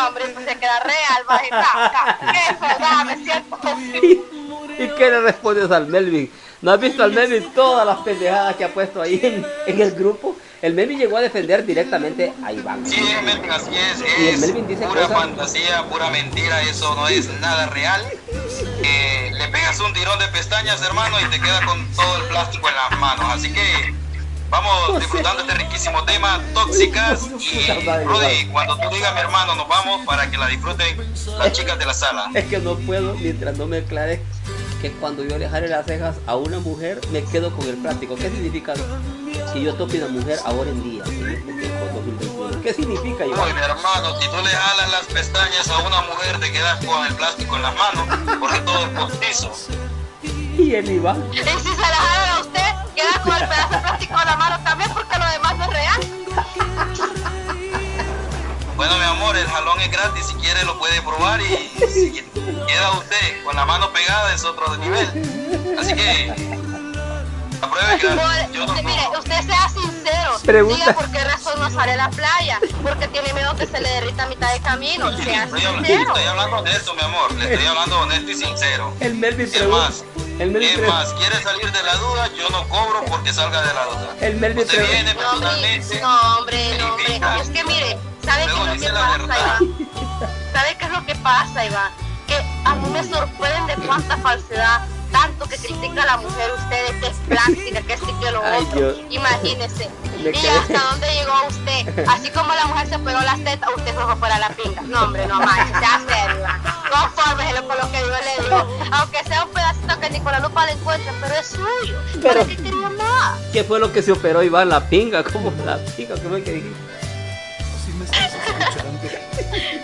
no, hombre, pues se queda real, me siento. ¿Y qué le respondes al Melvin? ¿No has visto al Melvin todas las pendejadas que ha puesto ahí en, en el grupo? El Melvin llegó a defender directamente a Iván. Sí, Melvin, así es. Es pura fantasía, pura mentira, eso no es nada real. Eh, le pegas un tirón de pestañas, hermano, y te queda con todo el plástico en las manos. Así que vamos disfrutando este riquísimo tema, tóxicas. Y Rudy, cuando tú digas, mi hermano, nos vamos para que la disfruten las chicas de la sala. Es que no puedo mientras no me aclare que cuando yo le jale las cejas a una mujer me quedo con el plástico. ¿Qué significa que yo toque una mujer ahora en día? ¿Qué significa Iván? Oye, mi hermano, si tú le jalas las pestañas a una mujer te quedas con el plástico en las manos porque todo es postizo. ¿Y el Iván? Y si se la jalan a usted, queda con el pedazo de plástico en la mano también porque lo demás no es real. Bueno, mi amor, el jalón es gratis, si quiere lo puede probar y si queda usted con la mano pegada es otro nivel. Así que apruebe que yo no Mire, usted sea sincero, Pregunta. diga por qué razón no sale a la playa, porque tiene miedo que se le derrita a mitad de camino, sea estoy, sincero. Estoy hablando honesto, mi amor, le estoy hablando honesto y sincero. El Melvin es más, el Melvin es más, quiere salir de la duda, yo no cobro porque salga de la duda. El Melvin Usted viene personalmente. No, hombre, no, hombre, es que mire, ¿Sabe qué es lo que pasa, Iván? ¿Sabe qué es lo que pasa, Iván? Que a mí me sorprende cuánta falsedad, tanto que critica a la mujer ustedes, que es plástica, que es que lo otro. Imagínese. ¿Y hasta dónde llegó usted? Así como la mujer se pegó las tetas, usted se fue para la pinga. No, hombre, no manches, ya serio. Confórmese con lo que yo le digo. Aunque sea un pedacito que ni con la lupa le encuentre, pero es suyo. Pero, qué quería más? ¿Qué fue lo que se operó Iván? La pinga, ¿cómo la pinga? ¿Cómo es que dijiste?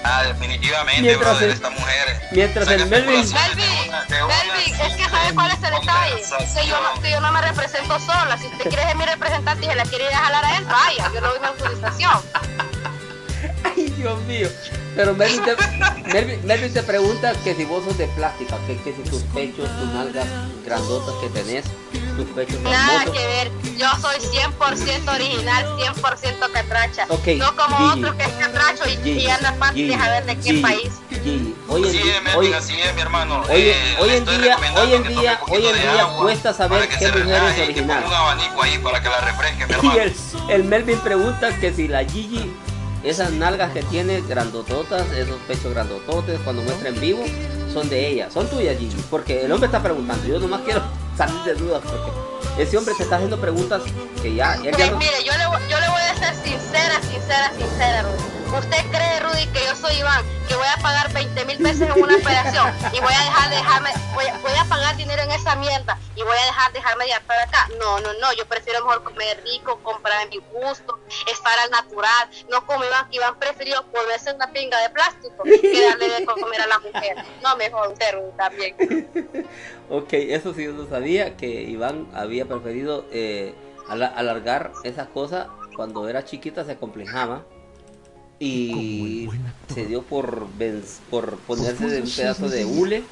Ah, definitivamente, mientras brother, el, esta mujer. Mientras el Melvin. Melvin, Melvin, es que sabe cuál es el detalle. Que yo, no, que yo no me represento sola. Si usted quiere ser mi representante y se la quiere ir a jalar a él, vaya, yo le doy mi autorización. Ay, Dios mío. Pero Melvin te, Melvin, te pregunta que si vos sos de plástica, que, que si tus pechos, tus nalgas grandotas que tenés, tus pechos Nada que ver, yo soy 100% original, 100% catracha. Okay, no como otros que es catracho y, y anda fácil a ver de qué país. Hoy en día, hoy, así es, mi hermano. Hoy, eh, hoy en día, hoy en día, hoy en día cuesta saber qué mujer es original. un abanico ahí para que la refresque, mi hermano. Y el, el Melvin pregunta que si la Gigi esas nalgas que tiene grandototas, esos pechos grandototes, cuando muestra en vivo, son de ella, son tuyas, Gigi. Porque el hombre está preguntando, yo nomás quiero salir de dudas porque ese hombre te está haciendo preguntas que ya... ya Mire, yo le, yo le voy a ser sincera, sincera, sincera, ¿Usted cree, Rudy, que yo soy Iván, que voy a pagar 20 mil pesos en una operación y voy a dejar de dejarme, voy a, pagar dinero en esa mierda y voy a dejar de dejarme de para acá? No, no, no, yo prefiero mejor comer rico, comprar mi gusto, estar al natural, no como Iván, que Iván prefirió volverse una pinga de plástico que darle de comer a la mujer. No, mejor usted, Rudy, también. ok, eso sí yo no sabía, que Iván había preferido eh, alargar esa cosa cuando era chiquita se complejaba y se dio por, por ponerse de un pedazo de hule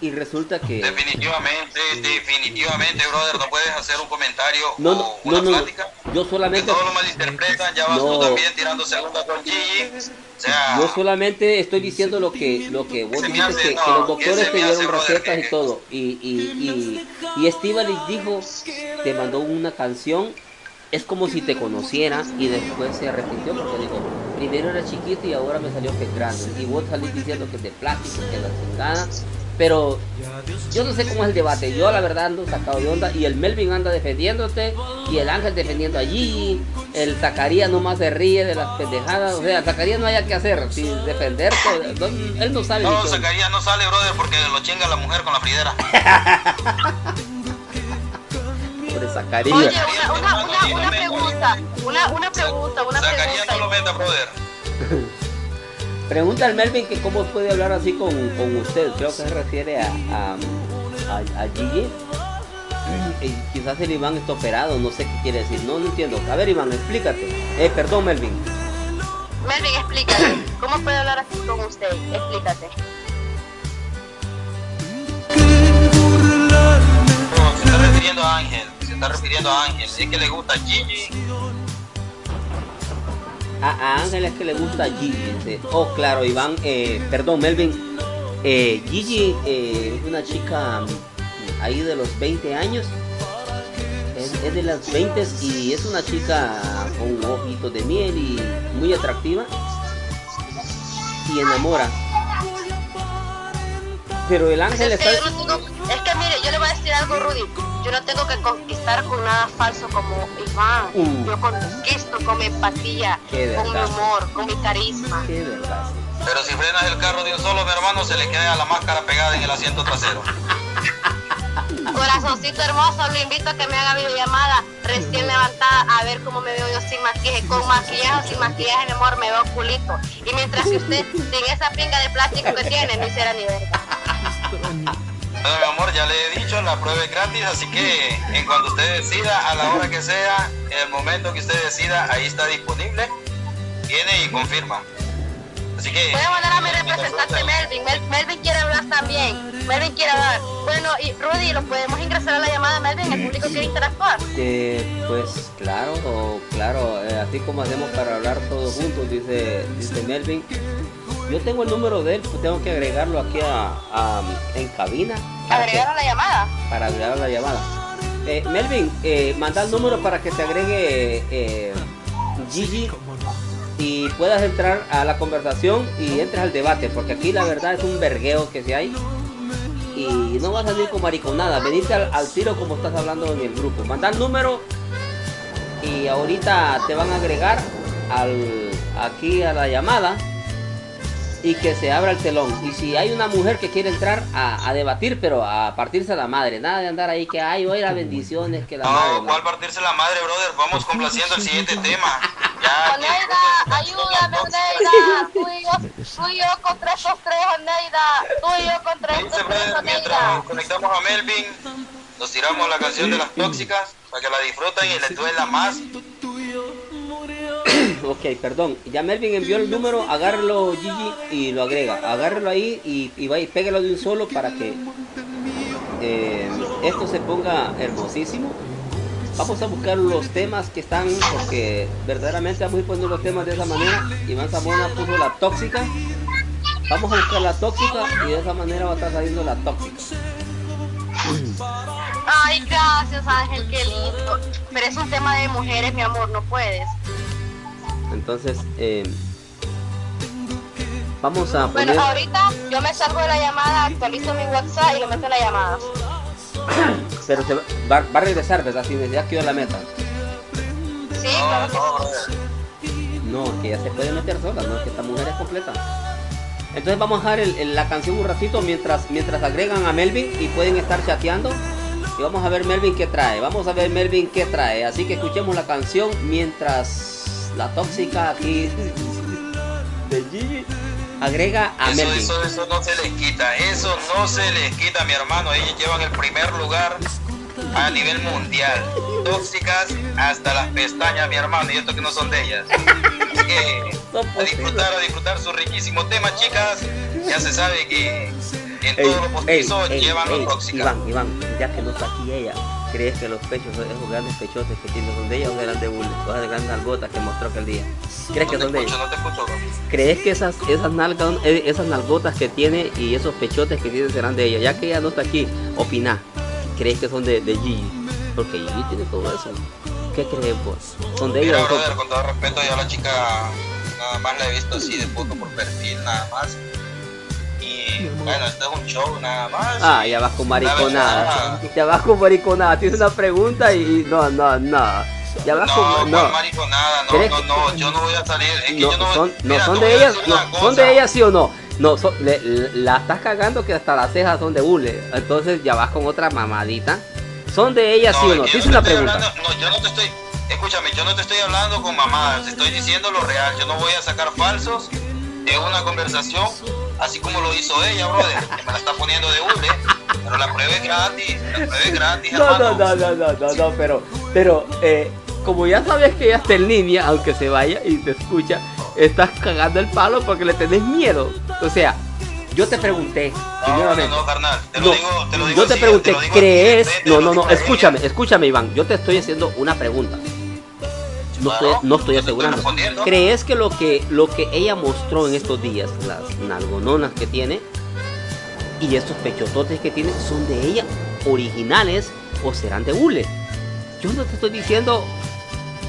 y resulta que definitivamente definitivamente brother no puedes hacer un comentario no, no, o una no, plática yo solamente todos lo malinterpretan ya vas tú también tirando segunda con Gigi. O sea, yo solamente estoy diciendo lo que lo que vos dijiste que, que, los doctores te dieron recetas y todo. Y y y, y Estivali dijo te mandó una canción es como si te conociera y después se arrepintió porque dijo, primero era chiquito y ahora me salió que grande. Y vos salís diciendo que es de plástico, que es la chingada. Pero yo no sé cómo es el debate. Yo la verdad ando sacado de onda. Y el Melvin anda defendiéndote. Y el Ángel defendiendo allí. El Zacarías nomás se ríe de las pendejadas. O sea, Zacarías no haya que hacer. Si defenderte. él no sabe. No, Zacarías no sale, brother, porque lo chinga la mujer con la fridera. Sobre Zacarías. Oye, una, una, una, pregunta. Una, una pregunta, una Zacarías no lo venda, brother. Pregunta al Melvin que cómo puede hablar así con, con usted. Creo que se refiere a, a, a, Gigi. Y quizás el Iván está operado, no sé qué quiere decir. No, no entiendo. A ver, Iván, explícate. Eh, perdón, Melvin. Melvin, explícate. ¿Cómo puede hablar así con usted? Explícate. No, se está refiriendo a Ángel. Está refiriendo a Ángel. Si es que le gusta Gigi A, Ángel es que le gusta Gigi. Oh, claro, Iván, eh, perdón, Melvin. Eh, Gigi eh, es una chica ahí de los 20 años. Es, de las 20 y es una chica con ojitos de miel y muy atractiva. Y enamora. Pero el ángel es está... es que mire, yo le voy a decir algo, Rudy. Yo no tengo que conquistar con nada falso como Iván. Uh. Yo conquisto con mi empatía, con mi humor, con mi carisma. Qué verdad. Pero si frenas el carro de un solo, mi hermano, se le queda la máscara pegada en el asiento trasero. Corazoncito hermoso, lo invito a que me haga videollamada recién levantada a ver cómo me veo yo sin maquillaje. Con maquillaje o sin maquillaje, mi amor, me veo culito. Y mientras que usted, sin esa pinga de plástico que tiene, no hiciera ni verga. Bueno, mi amor, ya le he dicho, la prueba es gratis, así que en cuanto usted decida, a la hora que sea, en el momento que usted decida, ahí está disponible. Viene y confirma. Así que. Voy a mandar a mi representante Melvin. Melvin quiere hablar también. Melvin quiere hablar. Bueno, y Rudy, ¿lo podemos ingresar a la llamada Melvin? ¿El público quiere interactuar? Eh, pues claro, claro. Eh, así como hacemos para hablar todos juntos, dice, dice Melvin. Yo tengo el número de él, pues tengo que agregarlo aquí a, en cabina. ¿Agregar a la llamada? Para agregar a la llamada. Eh, Melvin, eh, manda el número para que te agregue eh, Gigi y puedas entrar a la conversación y entres al debate, porque aquí la verdad es un vergueo que se hay y no vas a salir con mariconada, venite al, al, tiro como estás hablando en el grupo. Manda el número y ahorita te van a agregar al, aquí a la llamada y que se abra el telón. Y si hay una mujer que quiere entrar a, debatir, pero a partirse la madre, nada de andar ahí que hay hoy las bendiciones que la no, madre. ¿cuál partirse la madre, brother? Vamos complaciendo el siguiente tema. Ya, Oneida, ayúdame, Oneida. Tú y, yo, tú y yo contra esos tres, Oneida. Tú y yo contra estos tres, Oneida. Mientras conectamos a Melvin, nos tiramos la canción de las tóxicas para que la disfruten y les duela más ok, perdón. Ya Melvin envió el número, agárrelo Gigi y lo agrega. Agárrelo ahí y, y va y pégalo de un solo para que eh, esto se ponga hermosísimo. Vamos a buscar los temas que están, porque verdaderamente vamos a ir poniendo los temas de esa manera. Iván Zamora puso la tóxica. Vamos a buscar la tóxica y de esa manera va a estar saliendo la tóxica. Ay, gracias Ángel, qué lindo. Pero es un tema de mujeres, mi amor, no puedes. Entonces, eh, vamos a poner... Bueno, ahorita yo me salgo de la llamada, actualizo mi WhatsApp y lo meto en la llamada. Pero se va, va, a regresar, ¿verdad? Si ya quedó la meta. Sí, claro No, que ya se puede meter sola, no, que esta mujer es completa. Entonces vamos a dejar la canción un ratito mientras, mientras agregan a Melvin y pueden estar chateando. Y vamos a ver Melvin qué trae. Vamos a ver Melvin qué trae. Así que escuchemos la canción mientras la tóxica aquí de Gigi agrega a eso, Eso, eso no se les quita, eso no se les quita, mi hermano. Ellos llevan el primer lugar a nivel mundial. Tóxicas hasta las pestañas, mi hermano, y esto que no son de ellas. Así que a disfrutar, a disfrutar su riquísimo tema, chicas. Ya se sabe que en todos los postizos llevan los tóxicas. Iván, Iván, ya que no está aquí ella, ¿crees que los pechos, esos grandes pechotes que tiene son de ella o eran de Bulle? Esas grandes nalgotas que mostró aquel día. ¿Crees que son de ella? No te escucho, ¿Crees que esas, esas, nalgas, eh, esas nalgotas que tiene y esos pechotes que tiene serán de ella? Ya que ella no está aquí, opina. ¿Crees que son de, de Gigi? Porque Gigi tiene todo eso. ¿Qué crees vos? ¿Son de ella? Brother, con todo respeto, yo a la chica nada más la he visto así de foto por perfil, nada más bueno, esto es un show nada más. Ah, ya vas con mariconada. Ya vas con mariconada. Tienes una pregunta y no, no, no. Ya vas no, con no. mariconada, no, no, no, yo no voy a salir. Es que no, yo no, son, no son de ellas, no, son de ellas sí o no. No, son, le, la estás cagando que hasta las cejas son de hule. Entonces ya vas con otra mamadita. ¿Son de ellas sí o no? Tienes una pregunta. Hablando, no, yo no te estoy. Escúchame, yo no te estoy hablando con mamadas, estoy diciendo lo real. Yo no voy a sacar falsos en una conversación así como lo hizo ella, brother, que me la está poniendo de hule, pero la prueba es gratis, la prueba es gratis, no, no, no, no, no, no, no, pero, pero, eh, como ya sabes que ella está en línea, aunque se vaya y te escucha, estás cagando el palo porque le tenés miedo. O sea, yo te pregunté, no, no, no, carnal, te lo digo, te lo digo Yo te pregunté, ¿crees? No, no, no, escúchame, escúchame, Iván, yo te estoy haciendo una pregunta. No estoy, no estoy asegurando. ¿Crees que lo que lo que ella mostró en estos días, las nalgononas que tiene y estos pechototes que tiene, son de ella originales o serán de hule? Yo no te estoy diciendo,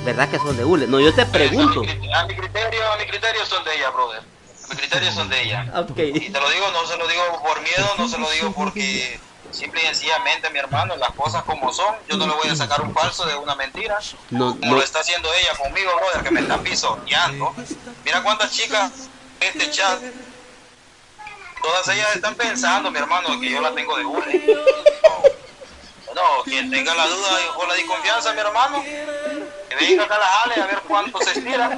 ¿verdad que son de hule? No, yo te pregunto. A mi, criterio, a mi criterio son de ella, brother. A mi criterio son de ella. Okay. Y te lo digo, no se lo digo por miedo, no se lo digo porque simple y sencillamente, mi hermano, las cosas como son, yo no le voy a sacar un falso de una mentira, no, como lo está haciendo ella conmigo, brother, que me está pisoteando. Mira cuántas chicas en este chat, todas ellas están pensando, mi hermano, que yo la tengo de hule. Bueno, quien tenga la duda o la desconfianza, mi hermano, acá a la jale a ver cuánto se estira.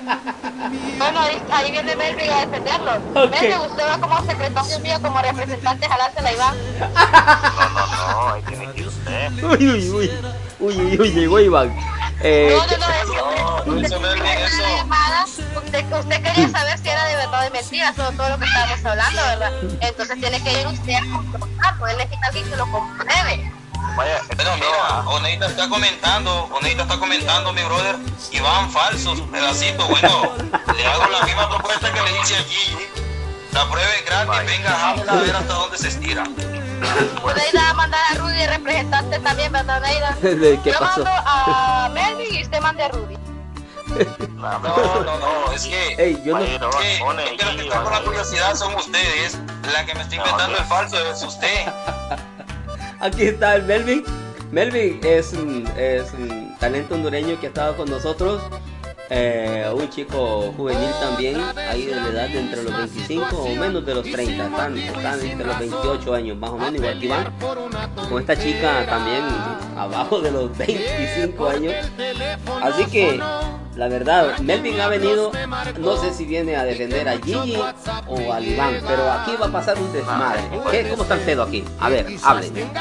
Bueno, ahí, viene Melvin a defenderlo. Okay. Melvin, usted va como secretario mío, como representante, jalársela, Iván. No, no, no, ahí tiene que ir usted. Uy, uy, uy. Uy, uy, uy, llegó Iván. Eh, no, no, no, es que usted, usted, usted, usted quería saber si era de verdad o de mentira, sobre todo lo que estábamos hablando, ¿verdad? Entonces tiene que ir usted a comprobarlo, él necesita alguien que lo compruebe. Vaya, bueno, mira, Oneita está comentando, Oneita está comentando, mi brother, y van falsos, pedacito. Bueno, le hago la misma propuesta que le hice a Gigi. La prueba es gratis, venga, a ver hasta dónde se estira. Oneida a mandar a Rudy representante también, ¿verdad, Oneida? ¿Qué Yo mando a Melvin y usted manda a Rudy. No, no, no, es que, Ey, yo no, es que, es que los que están con la curiosidad son ustedes. La que me está inventando el falso es usted. Aquí está el Melvin. Melvin es un, talento hondureño que ha estado con nosotros. Eh, un chico juvenil también, ahí de la edad de entre los 25 o menos de los 30, están, están entre los 28 años, más o menos, igual que Iván. Con esta chica también abajo de los 25 años. Así que la verdad, Melvin ha venido, no sé si viene a defender a Gigi o a Iván, pero aquí va a pasar un desmadre. ¿Qué? ¿Cómo está el pedo aquí? A ver, hablen.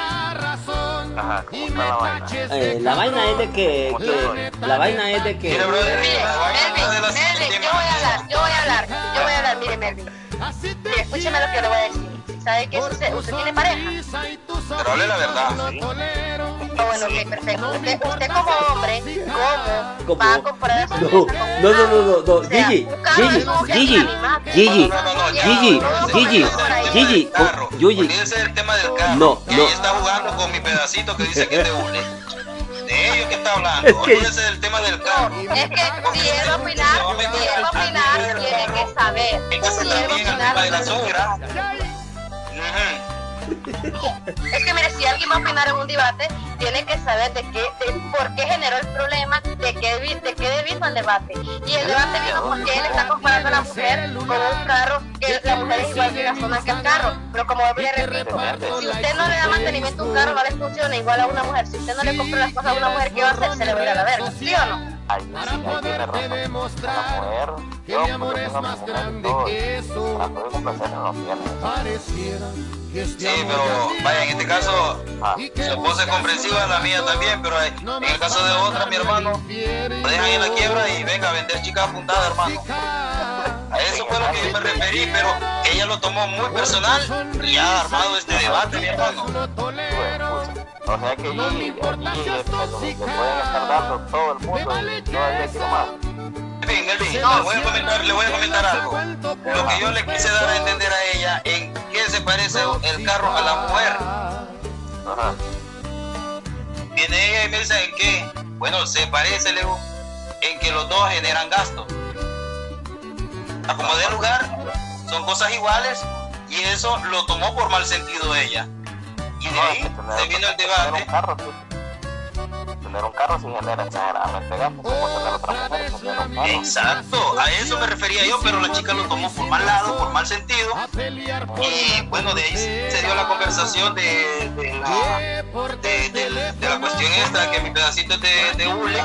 Ajá, ¿cómo está la vaina? Eh, la vaina es de que, que la vaina es de que. Mire, Melvin, Melvin, yo voy a hablar, yo voy a hablar, yo voy a hablar, mire, Melvin. Mire, escúcheme lo que le voy a decir. ¿Sabe qué sucede? ¿Usted tiene pareja? Pero hable la verdad. ¿sí? Oh, bueno, ok, perfecto. Usted, usted como hombre, ¿cómo, va a comprar esa no, no, no, no, no, no, Gigi, Gigi, Gigi, Gigi, Gigi, Gigi, Gigi, Gigi. Ese es el tema del carro. No, no. Ella está jugando con mi pedacito que dice que te une. De ellos que está hablando. Es que... Ese es el tema del carro. Es que si él va a opinar, si él va a opinar, tiene que saber. Si él va a opinar, tiene que saber. Es que mire, si alguien va a opinar en un debate, tiene que saber de qué, de por qué generó el problema, de qué, de qué vino el debate. Y el debate vino porque él está comparando a la mujer con un carro, que la mujer es igual de zona que el carro. Pero como le repito, si usted no le da mantenimiento a un carro, no le funciona igual a una mujer. Si usted no le compra las cosas a una mujer, ¿qué va a hacer? Se le va a ir a la verga, ¿sí o no? Ahí, para sí, poder demostrar que el amor es más grande que eso. Para poder complacer no tiene. Sí, pero vaya, en este caso, ah, su esposa es comprensiva, la mía también, pero en el caso de otra, mi hermano, lo dejan en la quiebra y venga a vender chicas apuntadas, hermano. A eso fue lo que yo me referí, pero ella lo tomó muy personal y ha armado este debate, mi hermano. O sea que allí, le, pueden estar dando todo el mundo y no hay que más. Elvin, Elvin, le, voy a comentar, le voy a comentar algo. Lo que yo le quise dar a entender a ella, ¿en qué se parece el carro a la mujer? Ajá. Viene ella y me dice, ¿en qué? Bueno, se parece, Leo, en que los dos generan gastos. Como de lugar, son cosas iguales y eso lo tomó por mal sentido ella. Y de ahí se vino el debate tener un carro sin genera exageradamente gastos, como tener otra mujer sin tener un carro. Exacto, a eso me refería yo, pero la chica lo tomó por mal lado, por mal sentido. Y bueno, de ahí se dio la conversación de, de la, de, de, de, la cuestión esta, que mi pedacito es de, de hule,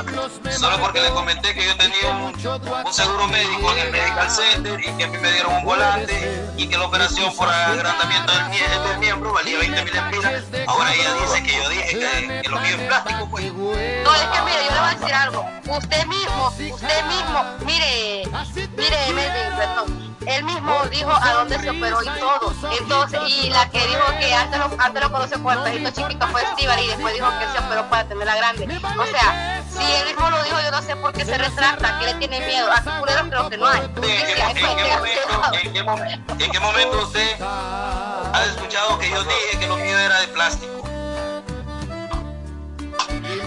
solo porque le comenté que yo tenía un, un seguro médico en el Medical Center y que a mí me dieron un volante y que la operación por agrandamiento del, del miembro valía 20 mil empiras. Ahora ella dice que yo dije que, que lo mío es plástico, pues. No, es que mire, yo le voy a decir algo. Usted mismo, usted mismo, mire, mire, Melvin, perdón. Él mismo dijo a dónde se operó y todo. Entonces, y la que dijo que antes lo, antes lo conoció por el pejito chiquito fue Steven y después dijo que se operó para tenerla grande. O sea, Si él mismo lo dijo, yo no sé por qué se retracta, que le tiene miedo. A culeros creo que no hay. ¿En qué, momento, ¿En qué momento usted ha escuchado que yo dije que lo mío era de plástico?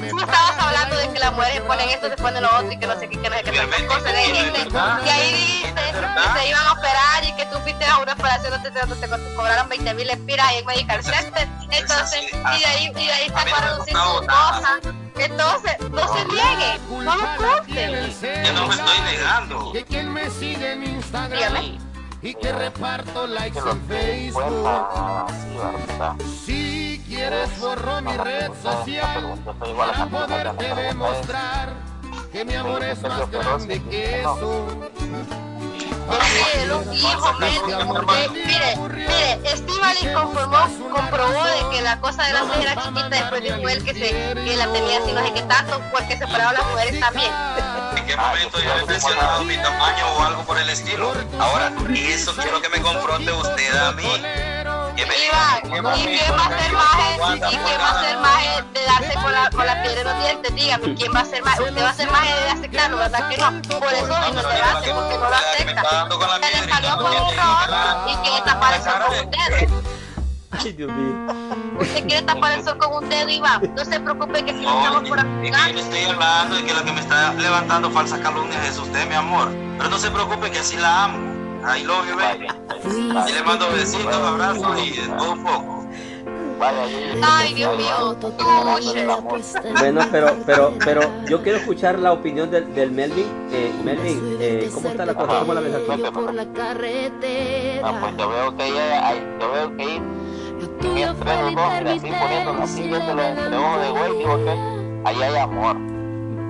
Estabas hablando de que las mujeres ponen esto, se ponen lo otro y que no sé qué, que no sé qué tantas cosas. Dijiste que ahí dice que se iban a operar y que tú fuiste a una operación donde te, cobraron 20 mil espiras en Medical Center. Entonces, y de ahí, y de ahí sus cosas. Entonces, no se niegue, no lo. Yo no me estoy negando. Que quien me sigue en Instagram y que reparto likes en Facebook. Quieres borro mi red social para poderte demostrar que mi amor es más grande que eso. Mire, mire, Estivali conformó, comprobó de que la cosa de la mujer era chiquita después de fue el que se que la tenía así no sé qué tanto, porque separaron las mujeres también. ¿En qué momento yo he mencionado mi tamaño o algo por el estilo? Ahora, eso quiero que me confronte usted a mí. ¿Y quién va a ser más ¿y quién va a ser más de darse con la, con la piedra de los dientes? Dígame, ¿quién va a ser más? Usted va a ser más de aceptarlo, ¿verdad que no? Por eso no se hace, porque no lo acepta. Se le salió con un rol y quiere tapar el sol con un dedo. Ay, Dios mío. Usted quiere tapar el sol con un dedo, Iván. No se preocupe que si no, estamos por aquí. Es que yo estoy hablando y que lo que me está levantando falsas calumnias es usted, mi amor. Pero no se preocupe que así la amo. I love you, baby. Y le mando besitos, abrazos y de todo un poco. Ay, Dios mío, Bueno, pero, pero, pero yo quiero escuchar la opinión del, del Melvin. Eh, Melvin, eh, ¿cómo está la cosa? ¿Cómo la ves aquí? Por la carretera. Ah, pues yo veo que ella, yo veo que entre los dos, así poniendo, así viéndolo entre ojos de güey, digo que ahí hay amor.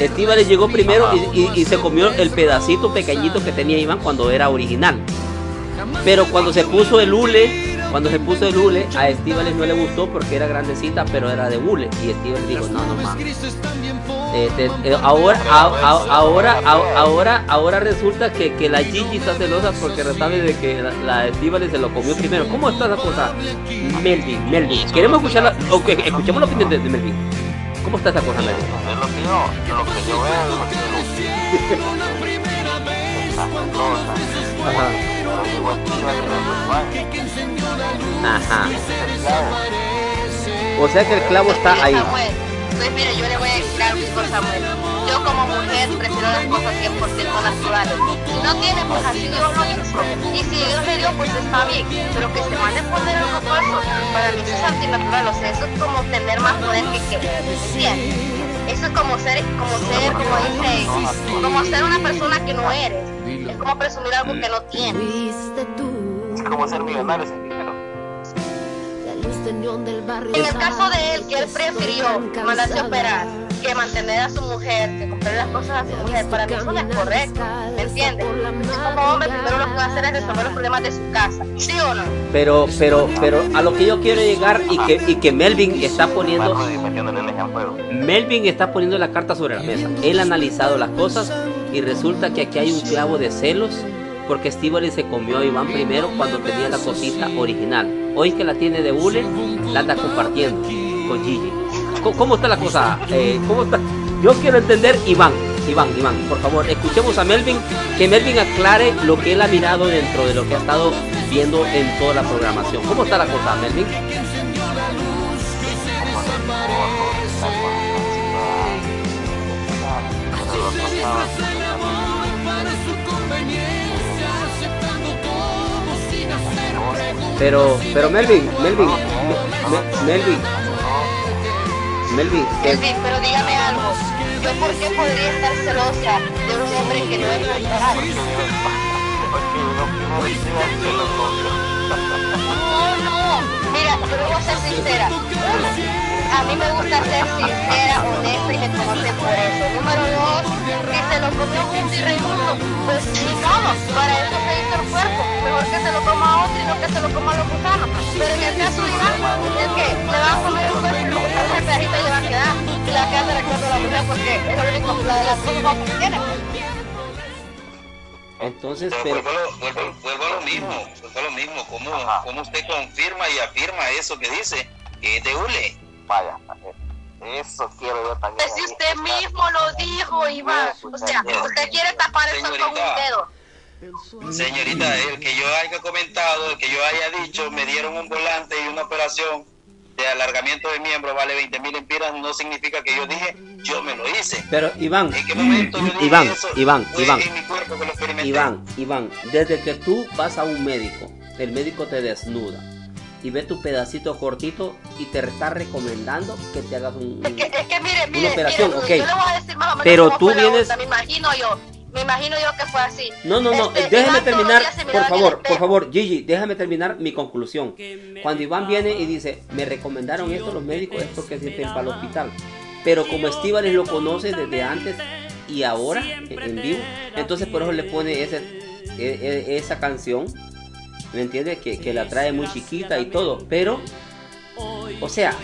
Estivali llegó primero y, y, y se comió el pedacito pequeñito que tenía Iván cuando era original. Pero cuando se puso el hule, cuando se puso el hule, a Estivales no le gustó porque era grandecita, pero era de hule. Y Estivales dijo, no, no mames. Eh, te- eh, ahora, a- a- ahora, a- ahora, ahora resulta que, que la Gigi está celosa porque sabe de que la, la se lo comió primero. ¿Cómo está la cosa? Melvin, Melvin. Queremos escuchar la, ok, escuchemos la opinión de, de Melvin. ¿Cómo está esa cosa, Melvin? Es lo que yo, lo que yo veo, lo que yo. Ajá. Pero llegó Steven y le dijo, "Ay, Ajá. claro". O sea que el clavo está ahí. Pues mire, yo le voy a decir algo, hijo Samuel. Yo como mujer prefiero las cosas 100% naturales. Si no tiene, pues así Dios lo hizo. Y si Dios le dio, pues está bien. Pero que se mande a poner algo falso, para mí eso es antinatural. O sea, eso es como tener más poder que que. ¿Entiendes? Eso es como ser, como ser, como dice, como ser una persona que no eres. Es como presumir algo que no tienes. Es como ser millonario En el caso de él, que él prefirió mandarse a operar que mantener a su mujer, que comprarle las cosas a su mujer, para mí eso no es correcto, ¿me entiendes? Usted como hombre primero lo que va a hacer es resolver los problemas de su casa, ¿sí o no? Pero, pero, pero a lo que yo quiero llegar y que, y que Melvin está poniendo. Melvin está poniendo la carta sobre la mesa. Él ha analizado las cosas y resulta que aquí hay un clavo de celos porque Estíbaliz se comió a Iván primero cuando tenía la cosita original. Hoy que la tiene de Bule, la anda compartiendo con Gigi. ¿Cómo, está la cosa? Eh, ¿Cómo está? Yo quiero entender, Iván, Iván, Iván, por favor, escuchemos a Melvin, que Melvin aclare lo que él ha mirado dentro de lo que ha estado viendo en toda la programación. ¿Cómo está la cosa, Melvin? Pero, pero Melvin, Melvin, Me- Me- Melvin, Melvin, Melvin, pero dígame algo, ¿yo por qué podría estar celosa de un hombre que no es natural? No, no, mira, le voy a ser sincera. A mí me gusta ser sincera, honesta y me conocen por eso. Número dos, si se lo comió un y Raimundo, pues ni modo, para eso se hizo el cuerpo. Mejor que se lo coma a otro y no que se lo coma a los gusanos. Pero en el caso de Iván, es que le va a comer el cuerpo y los gusanos el pedacito y le va a quedar. Y la queda de la mujer porque es lo único, la de las cosas que tiene. Entonces, pero, pero... Vuelvo, a lo mismo, vuelvo a lo mismo. ¿Cómo, ¿Cómo, usted confirma y afirma eso que dice? Que es de hule. Vaya, eso quiero yo también. Pues si usted mismo lo dijo, Iván. O sea, usted quiere tapar eso con un dedo. Señorita, el que yo haya comentado, el que yo haya dicho, me dieron un volante y una operación de alargamiento de miembro vale 20 mil empiras, no significa que yo dije, yo me lo hice. Pero Iván, ¿en qué momento Iván, Iván, Iván, Iván, Iván, desde que tú vas a un médico, el médico te desnuda y ve tu pedacito cortito y te está recomendando que te hagas un, es que, es que mire, mire, una operación, mire, ok. Yo le voy a decir más o menos pero tú vienes, me imagino yo me imagino yo que fue así. No, no, no, este, déjame terminar, por favor, por favor, Gigi, déjame terminar mi conclusión. Cuando Iván viene y dice, me recomendaron esto los médicos, es porque sienten para el hospital. Pero como Estíbales lo conoce desde antes y ahora, en vivo, entonces por eso le pone ese, e, e, esa canción, ¿me entiendes? Que, que la trae muy chiquita y todo, pero, o sea,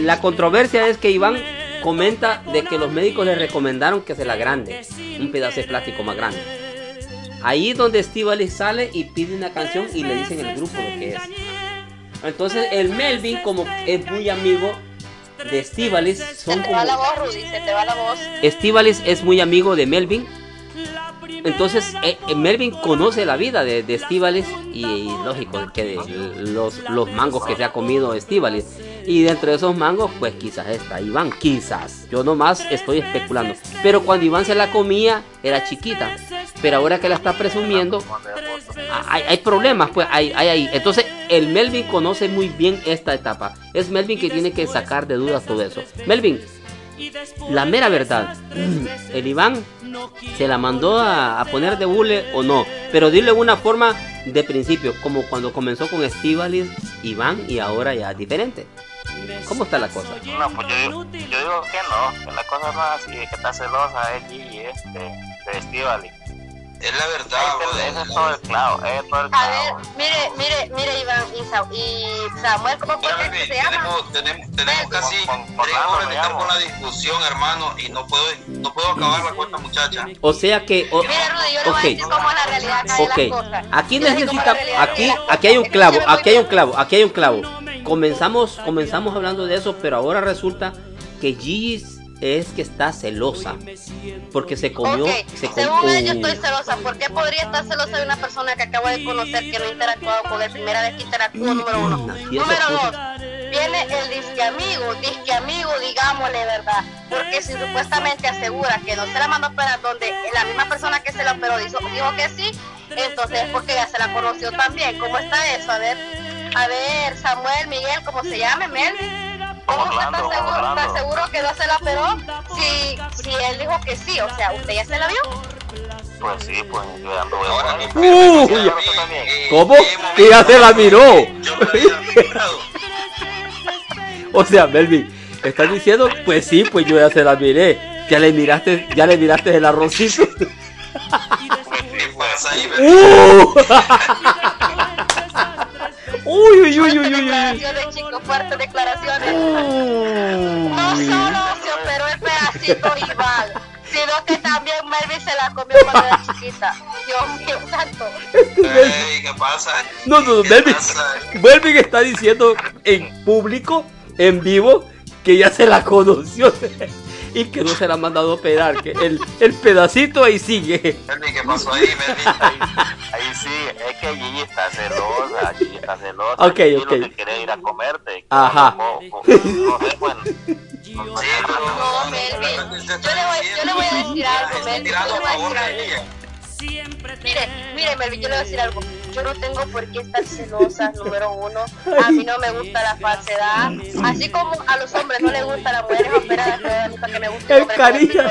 la controversia es que Iván comenta de que los médicos le recomendaron que se la grande, un pedazo de plástico más grande. Ahí es donde Steve sale y pide una canción y le dicen el grupo lo que es. Entonces el Melvin, como es muy amigo de Estivalis, son te va la voz, Rudy, se te va la voz. Estivalis es muy amigo de Melvin. Entonces eh, eh, Melvin conoce la vida de, de Estivalis y, lógico que los, los mangos que se ha comido Estivalis. Y dentro de esos mangos, pues quizás está Iván, quizás. Yo nomás estoy especulando. Pero cuando Iván se la comía, era chiquita. Pero ahora que la está presumiendo, hay, problemas, pues hay, hay, hay. Entonces, el Melvin conoce muy bien esta etapa. Es Melvin que tiene que sacar de dudas todo eso. Melvin, la mera verdad, el Iván se la mandó a, poner de bule o no. Pero dile una forma de principio, como cuando comenzó con Estivalis, Iván y ahora ya diferente. ¿Cómo está la cosa? No, pues yo, digo, yo digo que no, que la cosa no es así, que está celosa es y este, de Estivali. Es la verdad, Ese es todo el clavo, es todo el clavo. A ver, mire, mire, mire Iván y, Samuel, ¿cómo fue que se llama? Tenemos, tenemos, tenemos casi tres horas de estar con la discusión, hermano, y no puedo, no puedo acabarla con esta muchacha. O sea que... O, Mira, Rudy, yo le voy a decir cómo es la realidad okay. las cosas. Aquí necesita, aquí, aquí hay un clavo, aquí hay un clavo, aquí hay un clavo comenzamos, comenzamos hablando de eso, pero ahora resulta que Gigi es que está celosa porque se comió se según ella estoy celosa. ¿por qué podría estar celosa de una persona que acabo de conocer que no ha interactuado con él primera vez que interactuó número uno. número dos viene el disque amigo disque amigo digámosle verdad porque si supuestamente asegura que no se la mandó a operar donde la misma persona que se la operó dijo, dijo que sí entonces es porque ya se la conoció también. ¿cómo está eso? a ver a ver, Samuel, Miguel, ¿cómo se llama, Mel? ¿Cómo usted está seguro, está seguro que no se la operó? Si, si él dijo que sí, o sea, ¿usted ya se la vio? Pues sí, pues yo anduve ahora. Uh, ¿Cómo? Que ya se la miró. o sea, Melvin, ¿estás diciendo? Pues sí, pues yo ya se la miré. Ya le miraste, ya le miraste el arrocito. uh. Uy, uy, uy, uy, uy. Declaraciones, chicos, fuertes declaraciones. No solo se operó el pedacito Iván, sino que también Melvin se la comió cuando era chiquita. Dios mío santo. Ey, ¿Qué pasa? No, no, Melvin, Melvin está diciendo en público, en vivo, que ya se la conoció y que no se la ha mandado a operar, que el, el pedacito ahí sigue. ¿qué pasó ahí, ahí, ahí sí, es que Gigi está celosa, Gigi está celosa. Ok, ok. Te quiere ir a comerte. Ajá. No, Melvin, yo le voy, yo le voy a decir algo, Melvin, yo le voy a decir algo. Mire, mire, Melvin, yo le voy a decir algo. Yo no tengo por qué estar celosa, número uno. A mí no me gusta la falsedad. Así como a los hombres no les gusta la mujeres operadas, para que me guste el carilla,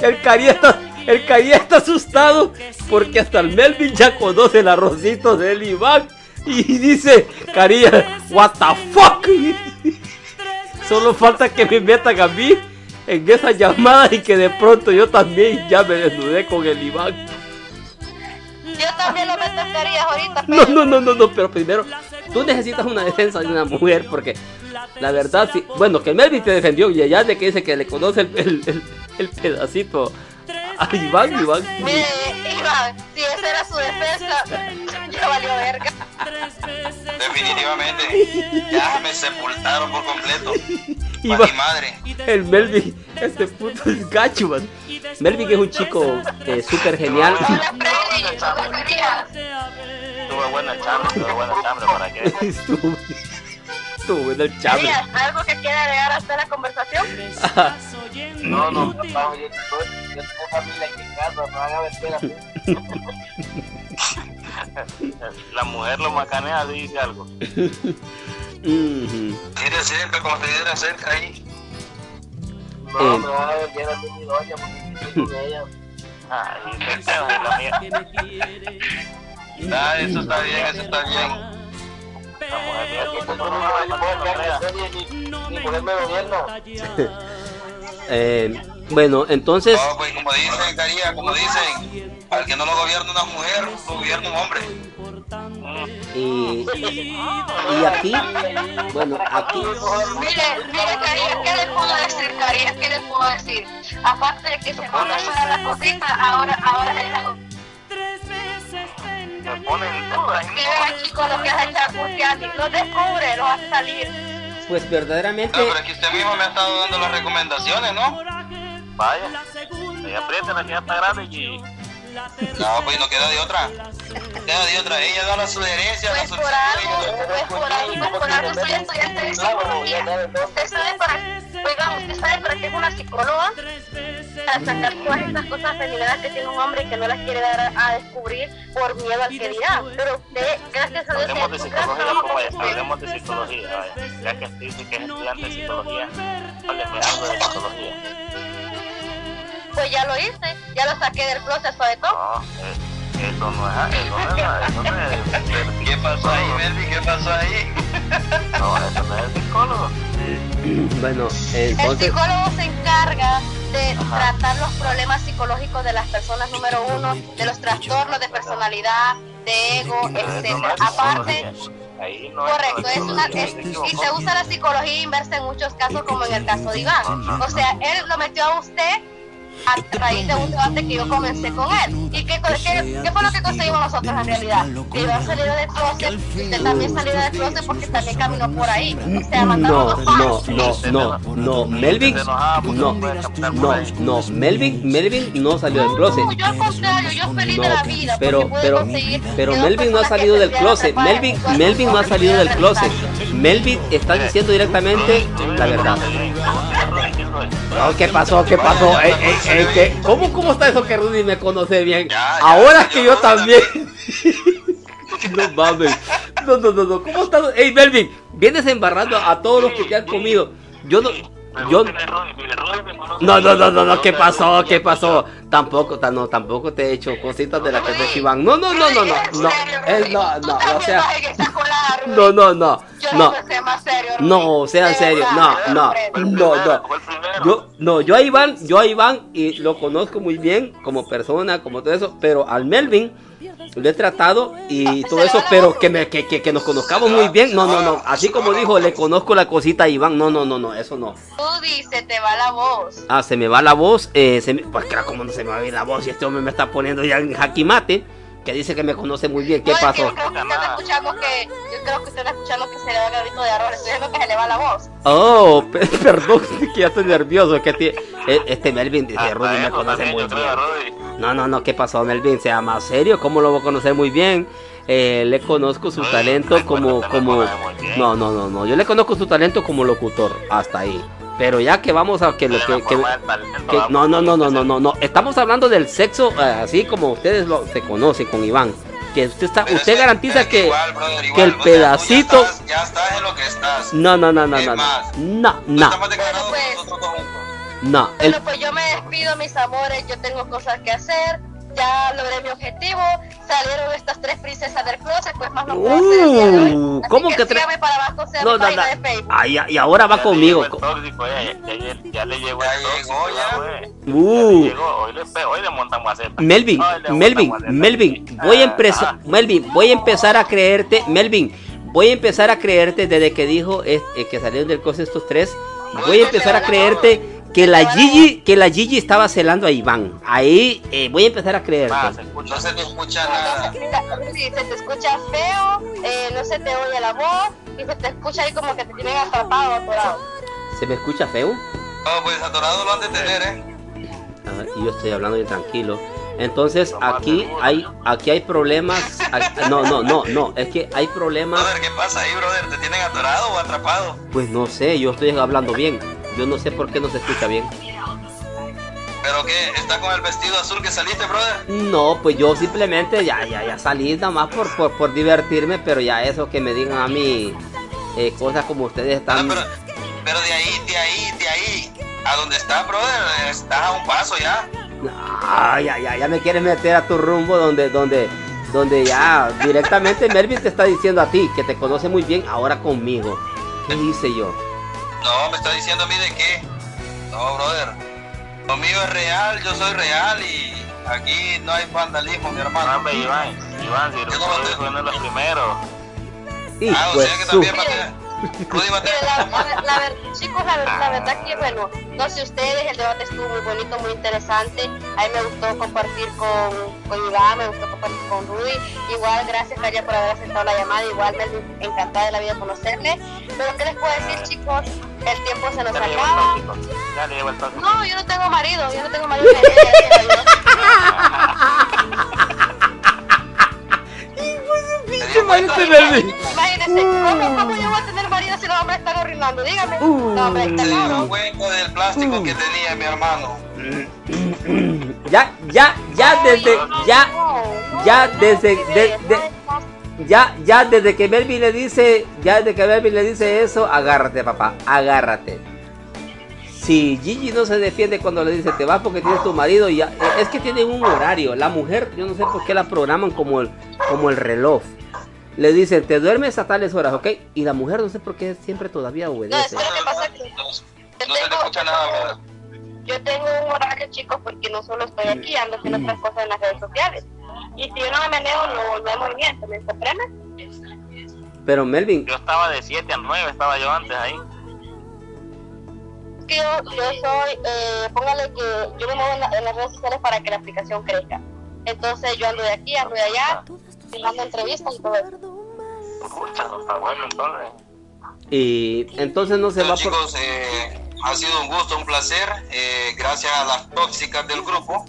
el carilla está, el carilla está asustado porque hasta el Melvin ya conoce el arrocito del Iván y dice, carilla, what the fuck. solo falta que me metan a mí en esa llamada y que de pronto yo también ya me desnudé con el Iván. Yo también lo metería ahorita. No, no, no, no, no, pero primero tú necesitas una defensa de una mujer porque la verdad, sí, bueno, que Melvin te defendió y allá de que dice que le conoce el, el, el, pedacito a Iván, Iván. Mire, Iván, si esa era su defensa, valió verga. Definitivamente, ya me sepultaron por completo. Iván, mi madre. El Melvin, este puto es gacho, man. Melvin es un chico eh, súper genial. Estuvo buena chambre, estuvo buena chambre, ¿para qué? estuvo, estuvo buena el chambre. ¿Algo que quiera agregar hasta la conversación? no, no, no, yo, yo tengo familia aquí en casa, no haga espérate. La mujer lo macanea, dice algo. Tiene cerca, como te diera cerca ahí. No, me va a ver bien a mi doña porque ella. Ay, la mía. Ah, eso está bien, eso está bien. eh, bueno, entonces. No, pues como dicen, Caría, como dicen, al que no lo gobierna una mujer, lo gobierna un hombre. Y, y aquí, bueno, aquí. Mire, mire, Caría, ¿qué le puedo decir, Caría? ¿Qué le puedo decir? Aparte de que se pone para la cosita, ahora, ahora es la me pone en duda. Mira, chicos, lo que has hecho lo descubre, lo va a salir. Pues verdaderamente. No, pero aquí usted mismo me ha estado dando las recomendaciones, ¿no? Vaya, aprieten, aquí ya está grande y. No, pues no queda de otra. Queda de otra. Ella da la sugerencia, pues la por algo, pues por algo, pues por algo soy estudiante de psicología. Usted sabe para, oiga, usted sabe para qué es una psicóloga para sacar todas estas cosas femeninas que tiene un hombre y que no las quiere dar a, a descubrir por miedo al que dirá. Pero usted, gracias a Dios, hablemos de psicología, como es, hablemos de psicología. Ya que dice que es estudiante de psicología, algo de psicología. Pues ya lo hice, ya lo saqué del proceso de todo. No, eh, eso no es, eso no es, eso no es. ¿Qué pasó ahí, Melvin? ¿Qué pasó ahí? No, eso no es el psicólogo. Bueno, entonces... El psicólogo se encarga de tratar los problemas psicológicos de las personas, número uno, de los trastornos de personalidad, de ego, etc. Aparte, correcto, es una, es, y se usa la psicología inversa en muchos casos, como en el caso de Iván. O sea, él lo metió a usted a raíz de un debate que yo comencé con él. ¿Y qué, qué, qué fue lo que conseguimos nosotros en realidad? Que iba a salir del closet, usted también salió del closet porque también caminó por ahí. O sea, no, no, no, no, no, Melvin, no, no, no, Melvin, Melvin no salió del closet. Yo al contrario, yo feliz de la vida. Pero, pero, pero Melvin no ha salido del closet. Melvin, Melvin no ha salido del closet. Melvin está diciendo directamente la verdad. ¿Qué pasó? ¿Qué pasó? Eh, eh, ¿qué? ¿Cómo, ¿Cómo está eso que Rudy me conoce bien? Ahora que yo también. no mames. No, no, no, no. ¿Cómo estás? Ey, Melvin, vienes embarrando a todos los que te han comido. Yo no. Yo... No, no, no, no, no, ¿qué pasó? ¿Qué pasó? Tampoco, no, tampoco te he hecho cositas de la que te Iván. No, no, no, no, no, no, no, no, o sea, no, no, no, no, no, sea serio, no, no, no, no, yo, no, yo a Iván, yo a Iván y lo conozco muy bien como persona, como todo eso, pero al Melvin lo he tratado y todo eso, pero que, me, que, que, nos conozcamos muy bien. No, no, no. Así como dijo, le conozco la cosita a Iván. No, no, no, no, eso no. Tú dices, te va la voz. Ah, se me va la voz. Eh, se me, pues claro, como no se me va a ir la voz y este hombre me está poniendo ya en jaquimate. Que dice que me conoce muy bien. ¿Qué no, pasó? yo creo que usted está escuchando que, yo creo que usted escuchando que se le va el grito de arroz. Estoy diciendo que se le va la voz. Oh, perdón, que ya estoy nervioso. Que este Melvin dice, ah, Rudy me conoce muy bien. No, no, no, ¿qué pasó, Melvin? Sea más serio, ¿cómo lo voy a conocer muy bien? Eh, le conozco su talento como, como, no, no, no, no, yo le conozco su talento como locutor, hasta ahí. Pero ya que vamos a que lo que, que, no, no, no, no, no, no, no, estamos hablando del sexo eh, así como ustedes lo se conocen con Iván. Que usted está, usted garantiza que, que el pedacito. Ya estás, en lo que estás. No, no, no, no, no, no, no. No. Bueno, pues yo me despido, mis amores. Yo tengo cosas que hacer. Ya logré mi objetivo, salieron estas tres princesas del closet, pues más no puedo hacer el día de hoy. Uh, Así ¿cómo que que tres? para abajo, sea No, no, página no. de Facebook. Ay, y ahora va Ya conmigo. le llegó el tóxico, ya, ya- ya- ya le llegó Ya el tóxico, llegó, Uh. le llegó, hoy le, hoy le montan maceta. Melvin, montan Melvin, maceta. Melvin, voy a Ah, empezar, ah. Melvin, voy a empezar a creerte, Melvin, voy a empezar a creerte desde que dijo es- eh, que salieron del coche estos tres, voy a empezar a creerte que la Gigi, que la Gigi estaba celando a Iván. Ahí eh, voy a empezar a Ah, se escucha. No se te escucha nada. Sí, se te escucha feo, eh, no se te oye la voz y se te escucha ahí como que te tienen atrapado, atorado. ¿Se me escucha feo? No, pues atorado lo han de tener, ¿eh? A ver, y yo estoy hablando bien tranquilo. Entonces aquí hay, aquí hay problemas. Aquí- No, no, no, no. Es que hay problemas. Brother, ¿qué pasa ahí, brother? ¿Te tienen atorado o atrapado? Pues no sé, yo estoy hablando bien. Yo no sé por qué no se escucha bien. ¿Pero qué? ¿Está con el vestido azul que saliste, brother? No, pues yo simplemente ya, ya, ya salí nada más por, por, por divertirme, pero ya eso que me digan a mí eh, cosas como ustedes Ah, están. pero, pero de ahí, de ahí, de ahí, a donde está, brother, estás a un paso ya. Ah, ya, ya, ya me quieres meter a tu rumbo donde, donde, donde ya directamente Melvin te está diciendo a ti que te conoce muy bien ahora conmigo. ¿Qué hice yo? No, me está diciendo a mí de qué. No, brother. Lo mío es real, yo soy real y aquí no hay vandalismo, mi No, hermano. hombre, Iván, Iván, si Yo no de los primeros. Hijo Ah, o de sea que su- también Rudy Mateo. Mire, la, la- la ver- chicos, la, ver- la verdad que, bueno, no sé ustedes, el debate estuvo muy bonito, muy interesante. A mí me gustó compartir con, con Iván, me gustó compartir con Rudy. Igual, gracias, Kaya, por haber aceptado la llamada. Igual, me encantada de la vida conocerle. Pero, ¿qué les puedo decir, chicos? El tiempo se nos acaba. No, yo no tengo marido, yo no tengo marido. Gracias a Dios. Te dio cuenta. Imagínense, ¿cómo, ¿cómo yo voy a tener marido si los hombres están arruinando? Dígame. No, hombre, está claro. cuenta del plástico que tenía mi hermano. Ya, ya, ya desde, ya, ya desde, de- de- ya, ya desde que Melvin le dice, ya desde que Melvin le dice eso, agárrate, papá, agárrate. Si Gigi no se defiende cuando le dice te vas porque tienes tu marido, ya es que tienen un horario. La mujer, yo no sé por qué la programan como el, como el reloj. Le dicen te duermes a tales horas, ¿ok? Y la mujer no sé por qué siempre todavía No, es obedece. que lo que pasa que No, no se te escucha nada, yo tengo un horario, chicos, porque no solo estoy aquí, ando haciendo otras cosas en las redes sociales. Y si yo no me manejo, no, no hay movimiento, ¿me comprendes? Pero Melvin, Yo estaba de 7 a 9, estaba yo antes ahí. Es que yo, yo soy, eh, póngale que yo me muevo en, la- en las redes sociales para que la aplicación crezca. Entonces yo ando de aquí, ando de allá, entrevistas y todo eso. Bueno entonces. y entonces no se va Bueno, por... chicos, eh, ha sido un gusto, un placer. eh, gracias a las tóxicas del grupo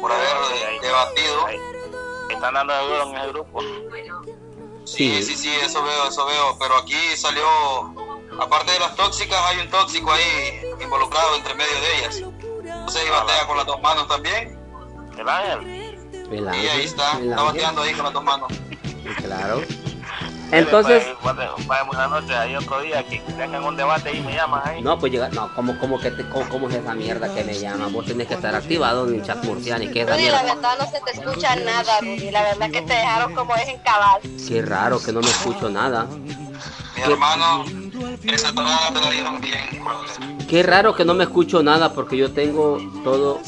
por haber eh, debatido. Ahí. Están dando de duro en el grupo. Sí, sí, sí, eso veo, eso veo. Pero aquí salió, aparte de las tóxicas, hay un tóxico ahí involucrado entre medio de ellas. Entonces, y batea con las dos manos también. El ángel. El Y ahí está, el está bateando ahí con las dos manos. Claro. Entonces, Vamos una noche ahí otro día que tengan un debate y me llaman ahí. no, pues llega, no, como, como que te, como, como es esa mierda que me llama. Vos tenés que estar activado en el chat murciani, que es esa Rudy, la verdad no se te escucha nada, Rudy. La verdad que te dejaron como es en cabal. Qué raro que no me escucho nada. Mi hermano, esa tonada te la dieron bien. Qué raro que no me escucho nada porque yo tengo todo.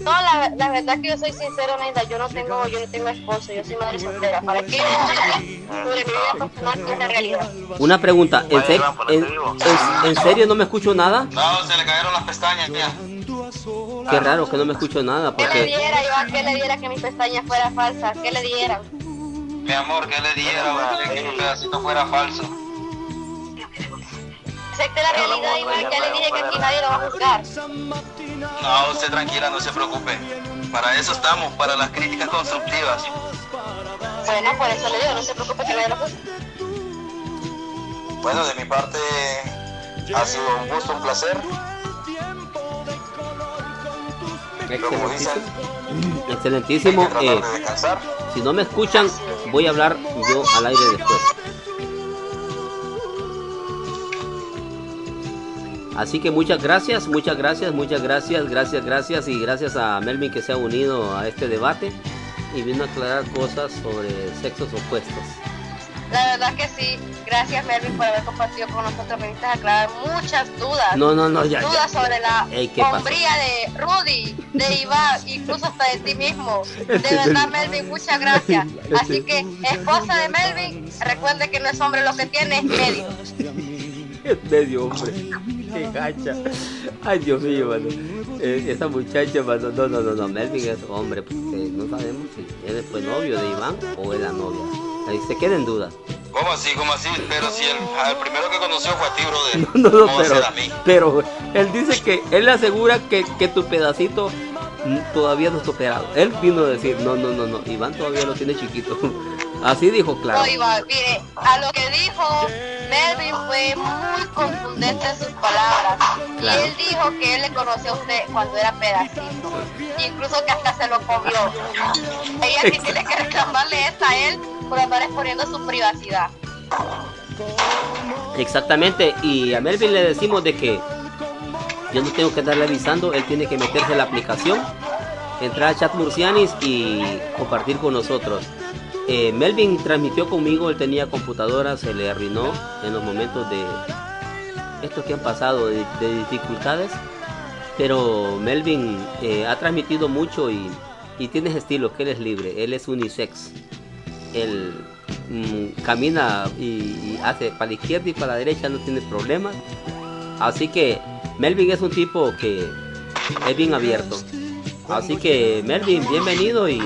No, la, la verdad que yo soy sincero, Neida, yo no tengo, yo no tengo esposo, yo soy madre soltera. ¿Para qué? Sobre mi vida personal que es la realidad. Una pregunta, ¿en, por en, en- en serio no me escucho nada? No, se le cayeron las pestañas ya. Qué raro que no me escucho nada ¿Qué le porque diera, Iván? ¿Qué le diera que mi pestaña fuera falsa? ¿Qué le dieran? Mi amor, que le diera que un pedacito fuera falso. Acepte la realidad, Iván, ya le dije que aquí nadie lo va a juzgar. No, usted tranquila, no se preocupe. Para eso estamos, para las críticas constructivas. Bueno, por eso le digo, no se preocupe que lo juzgue. Bueno, de mi parte ha sido un gusto, un placer. Como dicen, excelentísimo. eh, de si no me escuchan, voy a hablar yo al aire después. Así que muchas gracias, muchas gracias, muchas gracias, gracias, gracias y gracias a Melvin que se ha unido a este debate y vino a aclarar cosas sobre sexos opuestos. La verdad que sí. Gracias, Melvin, por haber compartido con nosotros. Viniste a aclarar muchas dudas. No, no, no, ya. Dudas ya. sobre la hombría de Rudy, de Iván, incluso hasta de ti mismo. De verdad, Melvin, muchas gracias. Así que, esposa de Melvin, recuerde que no es hombre lo que tiene, es medio. Medio hombre. Qué gacha. Ay, Dios mío, mano. Eh, esa muchacha, mano. No, no, no, no. Melvin es hombre, porque no sabemos si él fue novio de Iván o es la novia. Ahí se queda en duda. ¿Cómo así? ¿Cómo así? Pero si el, el primero que conoció fue a ti, brother. No, no, no, pero, pero él dice que él le asegura que, que tu pedacito todavía no está operado. Él vino a decir, no, no, no, no, Iván todavía lo tiene chiquito. Así dijo, claro. No, mire, a lo que dijo Melvin fue muy contundente en sus palabras. Claro. Y él dijo que él le conoció a usted cuando era pedacito. Incluso que hasta se lo comió. Ella sí tiene que reclamarle eso a él por andar exponiendo su privacidad. Exactamente, y a Melvin le decimos de que yo no tengo que estarle avisando, él tiene que meterse en la aplicación, entrar a Chat Murcianis y compartir con nosotros. Eh, Melvin transmitió conmigo, él tenía computadora, se le arruinó en los momentos de estos que han pasado, de, de dificultades, pero Melvin eh, ha transmitido mucho y, y tiene estilo, que él es libre, él es unisex. Él mmm, camina y, y, hace para la izquierda y para la derecha, no tiene problemas. Así que Melvin es un tipo que es bien abierto. Así que Melvin, bienvenido y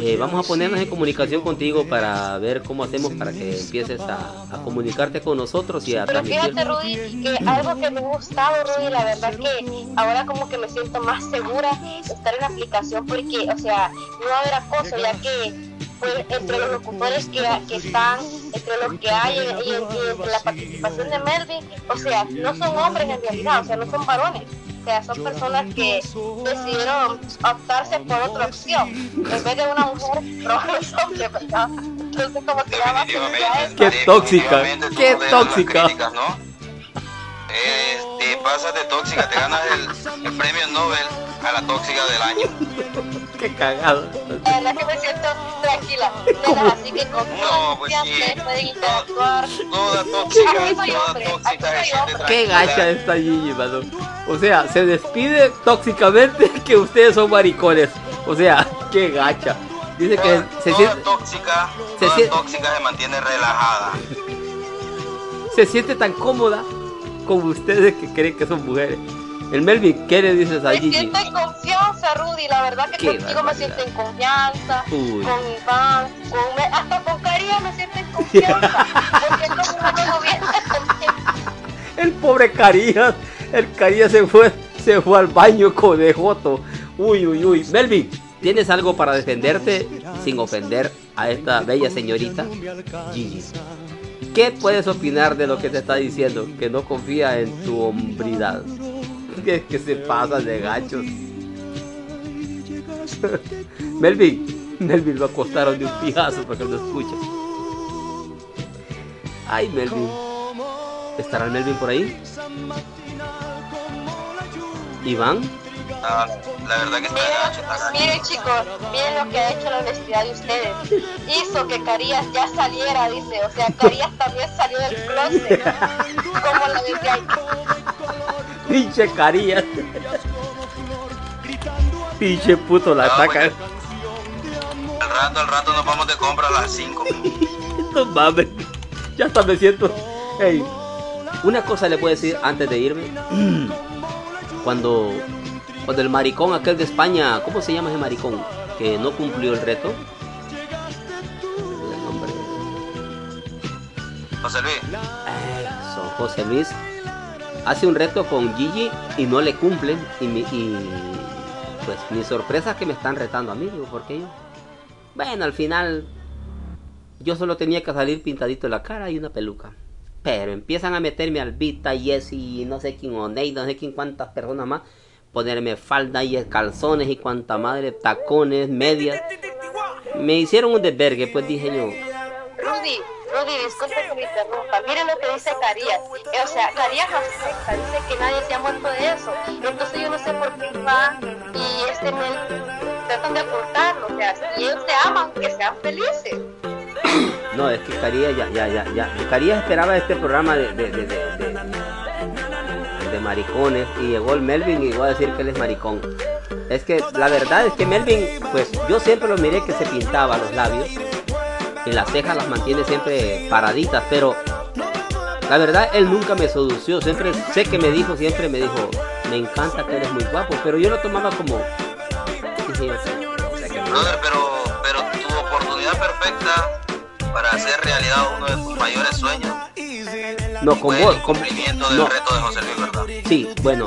eh, vamos a ponernos en comunicación contigo para ver cómo hacemos para que empieces a, a comunicarte con nosotros y a Pero fíjate, Rudy, que algo que me ha gustado, Rudy, la verdad que ahora como que me siento más segura de estar en la aplicación porque, o sea, no va a haber acoso, ya que entre los locutores que, que están, entre los que hay y, y, y entre la participación de Melvin, o sea, no son hombres en realidad, o sea, no son varones. O sea, son personas que decidieron optarse por otra opción. En vez de una mujer, los hombres, ¿verdad? Entonces, como que ya va Qué tóxica, qué tóxica. Críticas, ¿no? Eh, te pasas de tóxica, te ganas el, el premio Nobel a la tóxica del año. Qué cagado. La verdad que me siento tranquila. Así que con no, pues sí. pueden interactuar. Toda tóxica, toda tóxica Qué gacha esta Gigi, mano. O sea, se despide tóxicamente que ustedes son maricones. O sea, qué gacha. Dice que toda, se toda siente tóxica, se toda siente- tóxica se mantiene relajada. se siente tan cómoda como ustedes que creen que son mujeres. El Melvin, ¿qué le dices a Me Gigi? siento en confianza, Rudy. La verdad que Qué contigo me siento en confianza. Uy. Con Iván, con me- hasta con Caría me siento en confianza. porque me contigo. El pobre Carías, el Carías se fue, se fue al baño con Joto. Uy, uy, uy. Melvin, ¿tienes algo para defenderte sin ofender a esta bella señorita? Gigi. ¿Qué puedes opinar de lo que te está diciendo? Que no confía en tu hombridad. Que, que se pasa de gachos. Melvin, Melvin lo acostaron de un pijazo porque no escucha. Ay, Melvin. ¿Estará el Melvin por ahí? ¿Iván? Ah, la verdad que está gacho. Miren chicos, miren lo que ha hecho la honestidad de ustedes. Hizo que Carías ya saliera, dice. O sea, Carías también salió del closet. Como la desde ahí. Pinche Carías. Pinche puto la Ah, ataca. pues, Al rato, al rato nos vamos de compra a las 5. No mames. Ya hasta me siento. Ey, una cosa le puedo decir antes de irme. Cuando, cuando el maricón aquel de España, ¿cómo se llama ese maricón? Que no cumplió el reto. El nombre. José Luis, Eso, José Luis hace un reto con Gigi y no le cumplen. Y, mi, y pues mi sorpresa es que me están retando a mí, digo, ¿por qué yo? Bueno, al final yo solo tenía que salir pintadito la cara y una peluca. Pero empiezan a meterme Albita, Jessy, no sé quién, Oney, no sé quién, cuántas personas más. Ponerme falda y calzones y cuanta madre, tacones, medias. Me hicieron un desvergue, pues dije yo, Rudy, Rudy, disculpe que me interrumpa. Miren lo que dice Carías. Eh, o sea, Carías acepta, dice que nadie se ha muerto de eso. Entonces yo no sé por qué va y este me tratan de ocultarlo. O sea, si ellos se aman, que sean felices. No, es que Carías ya, ya, ya, ya. Carías esperaba este programa de, de, de, de, maricones y llegó el Melvin y iba a decir que él es maricón. Es que la verdad es que Melvin, pues yo siempre lo miré que se pintaba los labios y las cejas las mantiene siempre paraditas, pero la verdad él nunca me sedució, siempre sé que me dijo, siempre me dijo, me encanta que eres muy guapo, pero yo lo tomaba como... pero, pero tu oportunidad perfecta para hacer realidad uno de tus mayores sueños. No, con vos. cumplimiento del reto de José Luis, ¿verdad? Sí, bueno.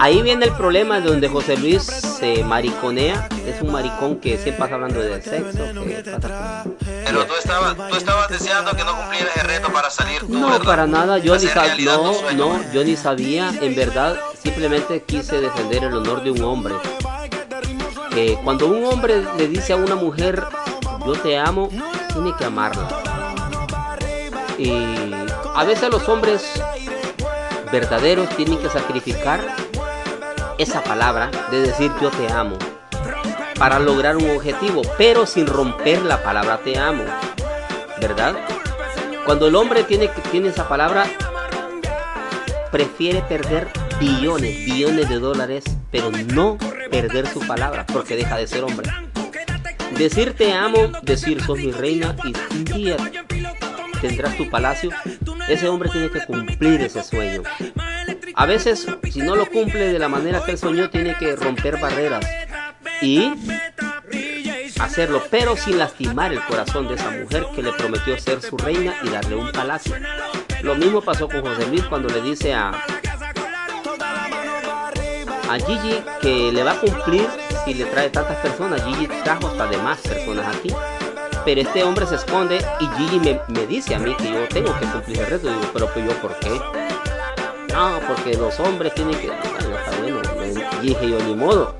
Ahí viene el problema donde José Luis se mariconea. Es un maricón que siempre pasa hablando de sexo. Pero tú estabas, tú estabas deseando que no cumpliera ese reto para salir tú, No, para nada. Yo ni, sabía, no, no, yo ni sabía. En verdad, simplemente quise defender el honor de un hombre. Que cuando un hombre le dice a una mujer, yo te amo, tiene que amarla. Y a veces los hombres verdaderos tienen que sacrificar esa palabra de decir yo te amo para lograr un objetivo, pero sin romper la palabra te amo. ¿Verdad? Cuando el hombre tiene, tiene esa palabra, prefiere perder billones, billones de dólares, pero no perder su palabra, porque deja de ser hombre. Decir te amo, decir sos mi reina y un día tendrás tu palacio, ese hombre tiene que cumplir ese sueño. A veces, si no lo cumple de la manera que él soñó, tiene que romper barreras y hacerlo, pero sin lastimar el corazón de esa mujer que le prometió ser su reina y darle un palacio. Lo mismo pasó con José Luis cuando le dice a, a Gigi que le va a cumplir si le trae tantas personas. Gigi trajo hasta de más personas aquí. Pero este hombre se esconde y Gigi me, dice a mí que yo tengo que cumplir el reto. Digo, pero pues yo, ¿por qué? No, porque los hombres tienen que... Bueno, está bueno. dije yo, ni modo.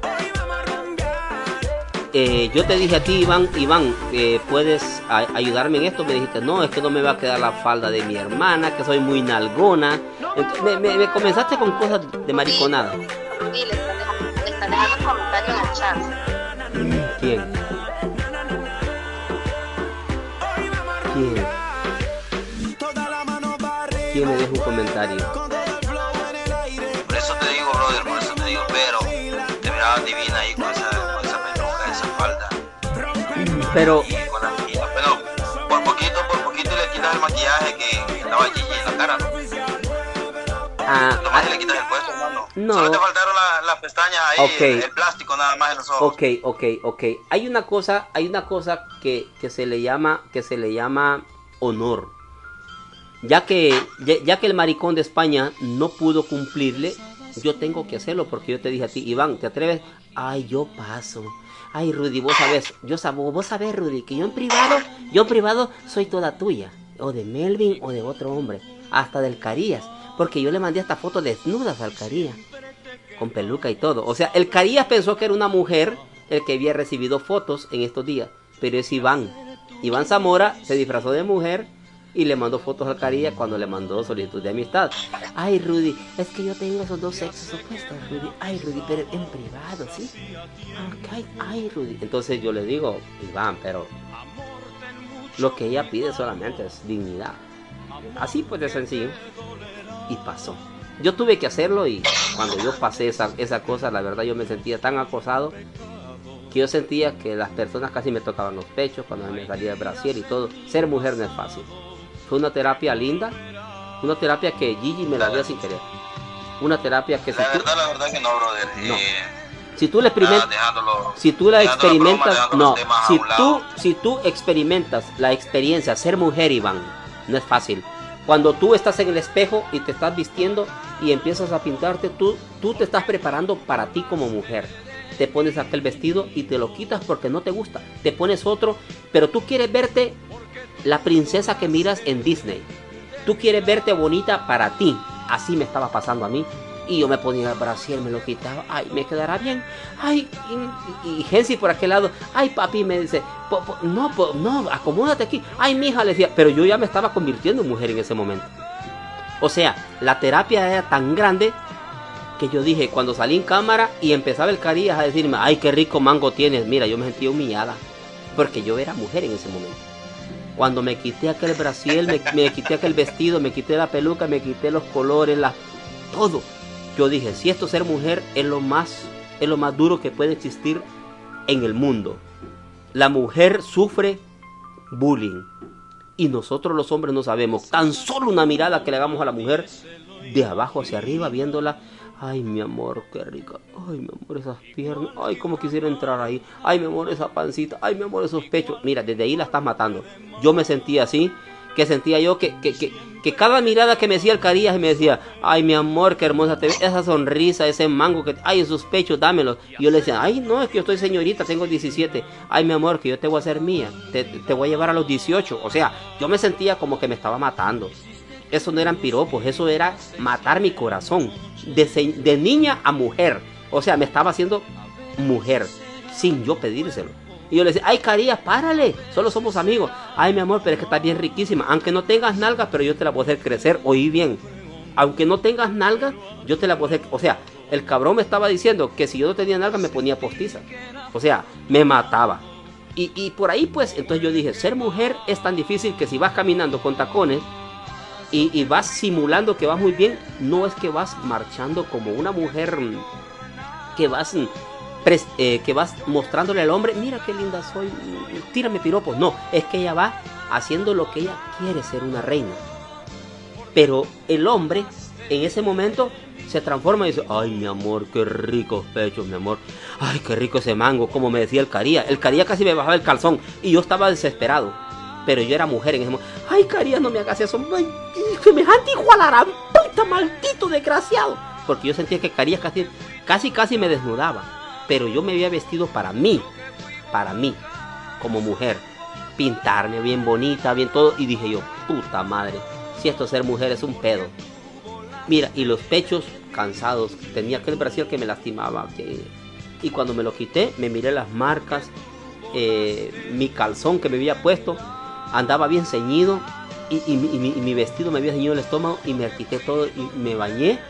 Eh, yo te dije a ti, Iván, Iván, eh, ¿puedes ayudarme en esto? Me dijiste, no, es que no me va a quedar la falda de mi hermana, que soy muy nalgona. Entonces, me, me, comenzaste con cosas de mariconada. Sí, le están dejando un comentario en el chat. ¿Quién? ¿Quién? ¿Quién me deja un comentario? Pero... con la, pero por poquito, por poquito le quitas el maquillaje que estaba allí en la cara, ¿no? Ah, Nomás ah, le quitas el puesto, hermano. No. Solo te faltaron las la pestañas ahí, el, el, plástico nada más en los ojos. Ok, ok, ok. Hay una cosa, hay una cosa que, que se le llama, que se le llama honor. Ya que, ya, que el maricón de España no pudo cumplirle, yo tengo que hacerlo porque yo te dije a ti, Iván, ¿te atreves? Ay, yo paso. Ay, Rudy, vos sabés, yo sabo, vos sabés, Rudy, que yo en privado, yo en privado soy toda tuya. O de Melvin o de otro hombre. Hasta del Carías. Porque yo le mandé esta foto desnudas al Carías. Con peluca y todo. O sea, el Carías pensó que era una mujer el que había recibido fotos en estos días. Pero es Iván. Iván Zamora se disfrazó de mujer y le mandó fotos al Caría cuando le mandó solicitud de amistad. Ay, Rudy, es que yo tengo esos dos sexos opuestos, Rudy. Ay, Rudy, pero en privado, ¿sí? Ay, Rudy. Entonces yo le digo, Iván, pero lo que ella pide solamente es dignidad. Así pues de sencillo. Y pasó. Yo tuve que hacerlo y cuando yo pasé esa, esa cosa, la verdad yo me sentía tan acosado que yo sentía que las personas casi me tocaban los pechos cuando me salía el brasier y todo. Ser mujer no es fácil. Fue una terapia linda, una terapia que Gigi me la dio sin querer. Una terapia que... La verdad, la verdad que no, brother. No. Eh, si tú la experimentas, si tú la experimentas, no, si tú, si tú experimentas la experiencia ser mujer, Iván, no es fácil. Cuando tú estás en el espejo y te estás vistiendo y empiezas a pintarte, tú, tú te estás preparando para ti como mujer. Te pones aquel vestido y te lo quitas porque no te gusta. Te pones otro, pero tú quieres verte la princesa que miras en Disney. Tú quieres verte bonita para ti. Así me estaba pasando a mí. Y yo me ponía el brasier, me lo quitaba. Ay, me quedará bien. Ay, y, y, por aquel lado. Ay, papi, me dice, no, no, acomódate aquí. Ay, mi hija le decía, pero yo ya me estaba convirtiendo en mujer en ese momento. O sea, la terapia era tan grande que yo dije, cuando salí en cámara y empezaba el Carías a decirme, ay, qué rico mango tienes, mira, yo me sentí humillada, porque yo era mujer en ese momento. Cuando me quité aquel brasiel, me, quité aquel vestido, me quité la peluca, me quité los colores, todo. Yo dije, si esto ser mujer es lo más, es lo más duro que puede existir en el mundo. La mujer sufre bullying y nosotros los hombres no sabemos. Tan solo una mirada que le hagamos a la mujer de abajo hacia arriba, viéndola, Ay, mi amor, qué rica. Ay, mi amor, esas piernas. Ay, cómo quisiera entrar ahí. Ay, mi amor, esa pancita. Ay, mi amor, esos pechos. Mira, desde ahí la estás matando. Yo me sentía así, que sentía yo que, que, que, cada mirada que me decía el Carías me decía, ay, mi amor, qué hermosa te ves. Esa sonrisa, ese mango que, ay, esos pechos, dámelos. Y yo le decía, ay, no, es que yo estoy señorita, tengo 17. Ay, mi amor, que yo te voy a hacer mía. Te, te voy a llevar a los 18. O sea, yo me sentía como que me estaba matando. Eso no eran piropos, eso era matar mi corazón. De, niña a mujer. O sea, me estaba haciendo mujer sin yo pedírselo. Y yo le decía, ay, Carías, párale, solo somos amigos. Ay, mi amor, pero es que estás bien riquísima. Aunque no tengas nalgas, pero yo te la puedo hacer crecer, oí bien. Aunque no tengas nalgas, yo te la puedo hacer... O sea, el cabrón me estaba diciendo que si yo no tenía nalgas, me ponía postiza. O sea, me mataba. Y, y por ahí, pues, entonces yo dije, ser mujer es tan difícil que si vas caminando con tacones, y, vas simulando que vas muy bien, no es que vas marchando como una mujer mm, que vas, mm, eh, que vas mostrándole al hombre, mira qué linda soy, mm, tírame piropos. No, es que ella va haciendo lo que ella quiere ser una reina. Pero el hombre en ese momento se transforma y dice, ay mi amor, qué ricos pechos, mi amor. Ay, qué rico ese mango, como me decía el Caría. El Caría casi me bajaba el calzón y yo estaba desesperado pero yo era mujer en ese momento. Ay, Caría, no me hagas eso. Ay, semejante hijo a la puta, maldito desgraciado. Porque yo sentía que Carías casi, casi, casi me desnudaba. Pero yo me había vestido para mí, para mí, como mujer. Pintarme bien bonita, bien todo. Y dije yo, puta madre, si esto ser mujer es un pedo. Mira, y los pechos cansados. Tenía aquel brasil que me lastimaba. Que... Y cuando me lo quité, me miré las marcas. Eh, mi calzón que me había puesto andaba bien ceñido y, mi, vestido me había ceñido el estómago y me quité todo y me bañé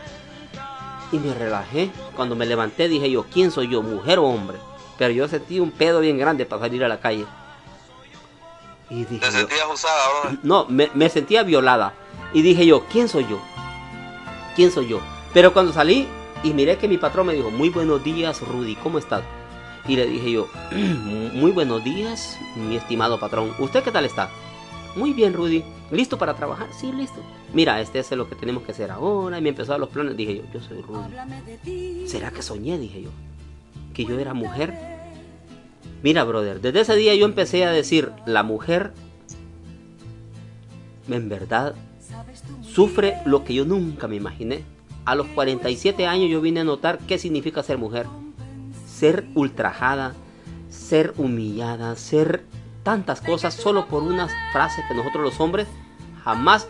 y me relajé. Cuando me levanté dije yo, ¿quién soy yo, mujer o hombre? Pero yo sentí un pedo bien grande para salir a la calle. Y dije ¿Te sentías usada, No, me, me sentía violada. Y dije yo, ¿quién soy yo? ¿Quién soy yo? Pero cuando salí y miré que mi patrón me dijo, muy buenos días, Rudy, ¿cómo estás? Y le dije yo, muy buenos días, mi estimado patrón. ¿Usted qué tal está? Muy bien, Rudy. ¿Listo para trabajar? Sí, listo. Mira, este es lo que tenemos que hacer ahora. Y me empezó a los planes. Dije yo, yo soy Rudy. ¿Será que soñé? Dije yo. Que yo era mujer. Mira, brother, desde ese día yo empecé a decir, la mujer, en verdad, sufre lo que yo nunca me imaginé. A los 47 años yo vine a notar qué significa ser mujer ser ultrajada, ser humillada, ser tantas cosas solo por unas frases que nosotros los hombres jamás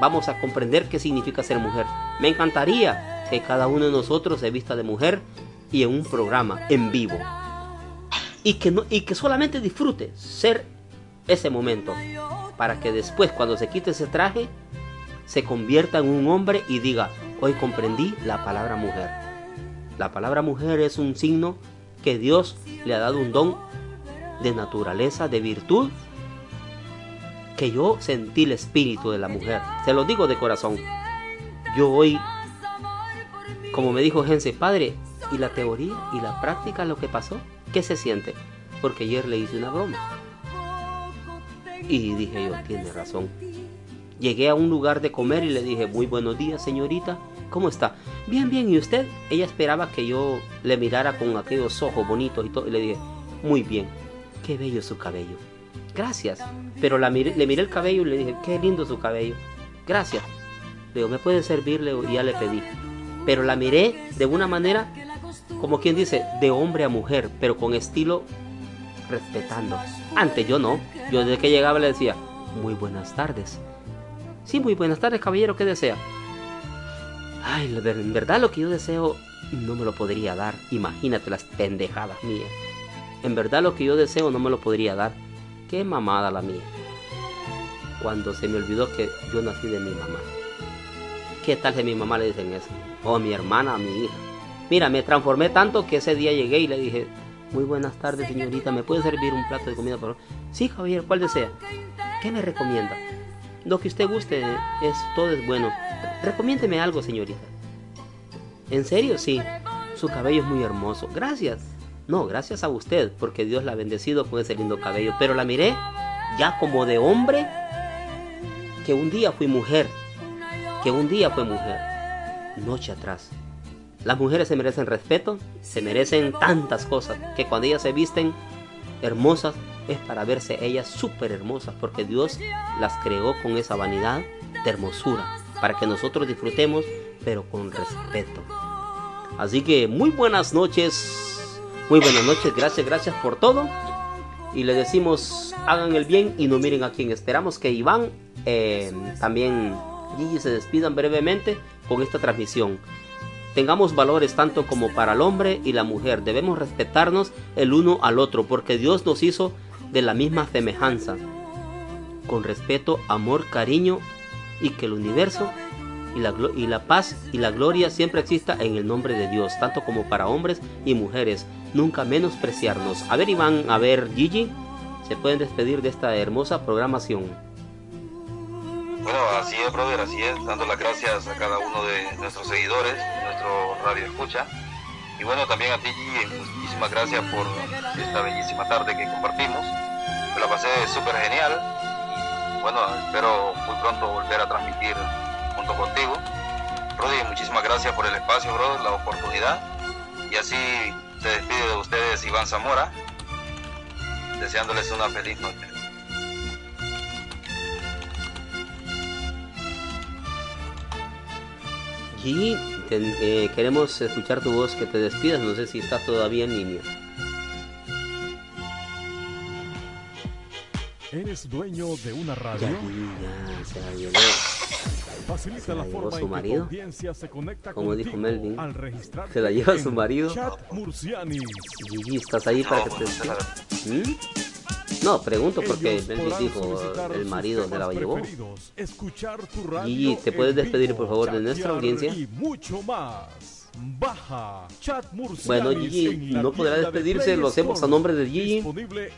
vamos a comprender qué significa ser mujer. Me encantaría que cada uno de nosotros se vista de mujer y en un programa en vivo. Y que, no, y que solamente disfrute ser ese momento. Para que después cuando se quite ese traje se convierta en un hombre y diga, hoy comprendí la palabra mujer. La palabra mujer es un signo que Dios le ha dado un don de naturaleza, de virtud, que yo sentí el espíritu de la mujer. Se lo digo de corazón. Yo hoy, como me dijo Gense, padre, ¿y la teoría y la práctica lo que pasó? ¿Qué se siente? Porque ayer le hice una broma. Y dije yo, tiene razón. Llegué a un lugar de comer y le dije, muy buenos días señorita, ¿cómo está? Bien, bien, ¿y usted? Ella esperaba que yo le mirara con aquellos ojos bonitos y todo, y le dije, muy bien, qué bello su cabello. Gracias. Pero la le miré el cabello y le dije, qué lindo su cabello. Gracias. Le digo, ¿me puede servirle? Y ya le pedí. Pero la miré de una manera, como quien dice, de hombre a mujer, pero con estilo respetando. Antes yo no. Yo desde que llegaba le decía, muy buenas tardes. Sí, muy buenas tardes, caballero, ¿qué desea? Ay, en verdad lo que yo deseo no me lo podría dar. Imagínate las pendejadas mías. En verdad lo que yo deseo no me lo podría dar. Qué mamada la mía. Cuando se me olvidó que yo nací de mi mamá. ¿Qué tal si mi mamá le dicen eso? O mi hermana, mi hija. Mira, me transformé tanto que ese día llegué y le dije, muy buenas tardes señorita, ¿me puede servir un plato de comida? Por Sí, caballero, ¿cuál desea? ¿Qué me recomienda? Lo que usted guste, es, todo es bueno. Recomiéndeme algo, señorita. ¿En serio? Sí. Su cabello es muy hermoso. Gracias. No, gracias a usted, porque Dios la ha bendecido con ese lindo cabello. Pero la miré ya como de hombre, que un día fui mujer. Que un día fue mujer. Noche atrás. Las mujeres se merecen respeto, se merecen tantas cosas, que cuando ellas se visten hermosas es para verse ellas súper hermosas, porque Dios las creó con esa vanidad de hermosura, para que nosotros disfrutemos, pero con respeto. Así que muy buenas noches, muy buenas noches, gracias, gracias por todo. Y le decimos, hagan el bien y no miren a quien esperamos que Iván, eh, también Gigi se despidan brevemente con esta transmisión. Tengamos valores tanto como para el hombre y la mujer. Debemos respetarnos el uno al otro porque Dios nos hizo de la misma semejanza. Con respeto, amor, cariño y que el universo y la, y la paz y la gloria siempre exista en el nombre de Dios, tanto como para hombres y mujeres. Nunca menospreciarnos. A ver Iván, a ver Gigi, se pueden despedir de esta hermosa programación. Bueno, así es, brother, así es, dando las gracias a cada uno de nuestros seguidores, nuestro radio escucha. Y bueno, también a ti, muchísimas gracias por esta bellísima tarde que compartimos. La pasé súper genial. Bueno, espero muy pronto volver a transmitir junto contigo. Brody, muchísimas gracias por el espacio, brother, la oportunidad. Y así se despide de ustedes Iván Zamora, deseándoles una feliz noche. Y eh, queremos escuchar tu voz, que te despidas, no sé si estás todavía en línea. ¿Eres dueño de una radio? Ya, se la llevó. Facilita la forma su marido. se conecta Como dijo Melvin, al registrar se la lleva su marido. Chat Murciani. Gigi, ¿estás ahí para que te... ¿Mm? No, pregunto porque Melvin dijo el marido se la llevó. Gigi, ¿te puedes despedir por favor de nuestra audiencia? mucho más. Baja Chat bueno, Gigi no podrá despedirse, lo hacemos a nombre de Gigi.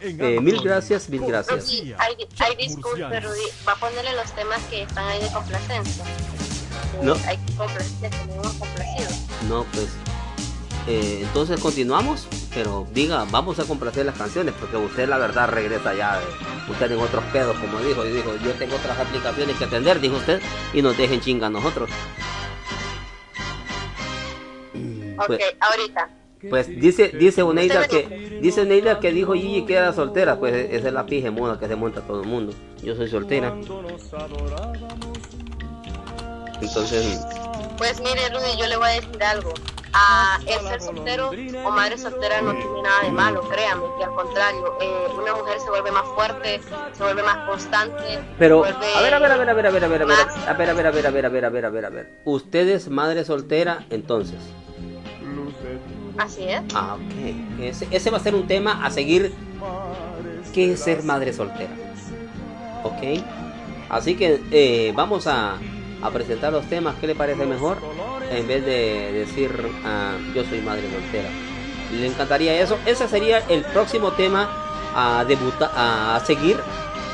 Eh, mil gracias, mil gracias. Sí, hay, hay disculpe, Rudy. Va a ponerle los temas que están ahí de complacencia. No. Hay complacencia, tenemos complacido. No, pues eh, entonces continuamos, pero diga, vamos a complacer las canciones, porque usted la verdad regresa ya, usted en otros pedos, como dijo, y dijo, yo tengo otras aplicaciones que atender, dijo usted, y nos dejen chinga a nosotros. Ok, pues, ahorita. Pues dice, dice Uneida que, dice Uneida que dijo Gigi que era soltera, pues esa es la pije moda que se monta todo el mundo. Yo soy soltera. Entonces. Pues mire, Rudy, yo le voy a decir algo a el ser soltero o madre soltera no tiene nada de malo, créanme, que al contrario, eh, una mujer se vuelve más fuerte, se vuelve más constante. Pero, a ver, a ver, a ver, a ver, a ver, a ver, a ver, a ver, a ver, a ver, a ver, a ver, a ver, a ver, a ver. Usted es madre soltera, entonces. Así es. Ah, ok. Ese, ese va a ser un tema a seguir. ¿Qué es ser madre soltera? Ok. Así que eh, vamos a, a presentar los temas. ¿Qué le parece mejor? En vez de decir ah, yo soy madre soltera. Le encantaría eso. Ese sería el próximo tema a debutar, a seguir.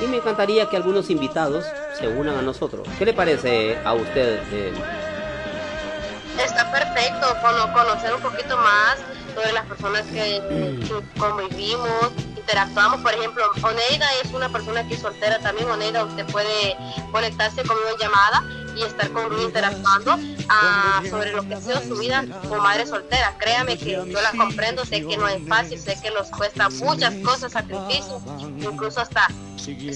Y me encantaría que algunos invitados se unan a nosotros. ¿Qué le parece a usted? Eh? Está perfecto, conocer un poquito más sobre las personas que, que convivimos, interactuamos. Por ejemplo, Oneida es una persona que es soltera también. Oneida, usted puede conectarse conmigo en llamada y estar conmigo interactuando ah, sobre lo que ha sido su vida como madre soltera. Créame que yo la comprendo, sé que no es fácil, sé que nos cuesta muchas cosas, sacrificios, incluso hasta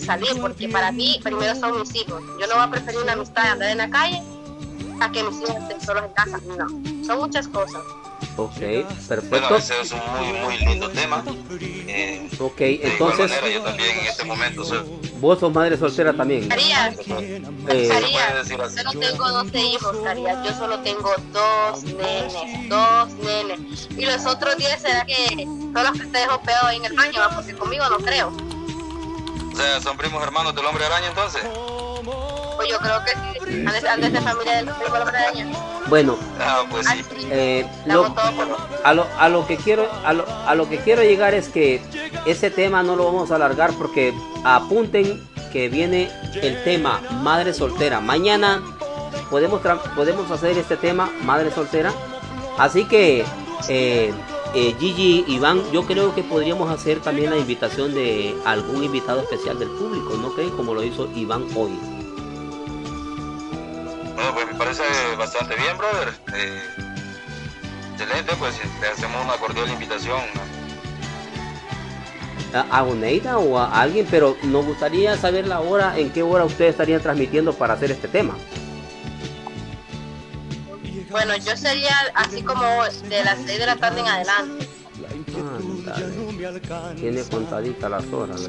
salir, porque para mí primero son mis hijos. Yo no voy a preferir una amistad andar en la calle a que mis hijos estén solos en casa. No, son muchas cosas. Ok, perfecto. Bueno, ese es un muy, muy lindo tema. Eh, ok, entonces. Manera, yo también en este momento soy. Vos sos madre soltera también. Carías, eh, Carías, yo no tengo 12 hijos, Carías. Yo solo tengo dos nenes, dos nenes. Y los otros 10 será que son los que te dejo peor en el baño, porque conmigo no creo. O sea, son primos hermanos del hombre araña entonces. Pues yo creo que sí. Antes, de familia del primo Bueno, ah, pues sí. eh, a, lo, a lo que quiero a lo, a lo que quiero llegar es que ese tema no lo vamos a alargar porque apunten que viene el tema madre soltera. Mañana podemos podemos hacer este tema madre soltera. Así que eh, eh, Gigi, Iván, yo creo que podríamos hacer también la invitación de algún invitado especial del público, ¿no creen? Como lo hizo Iván hoy. Bueno, pues me parece bastante bien, brother. Eh, excelente, pues le hacemos una cordial invitación. A, Oneida o a alguien, pero nos gustaría saber la hora, en qué hora ustedes estarían transmitiendo para hacer este tema. Bueno, yo sería así como de las 6 de la tarde en adelante. Tiene contadita las horas.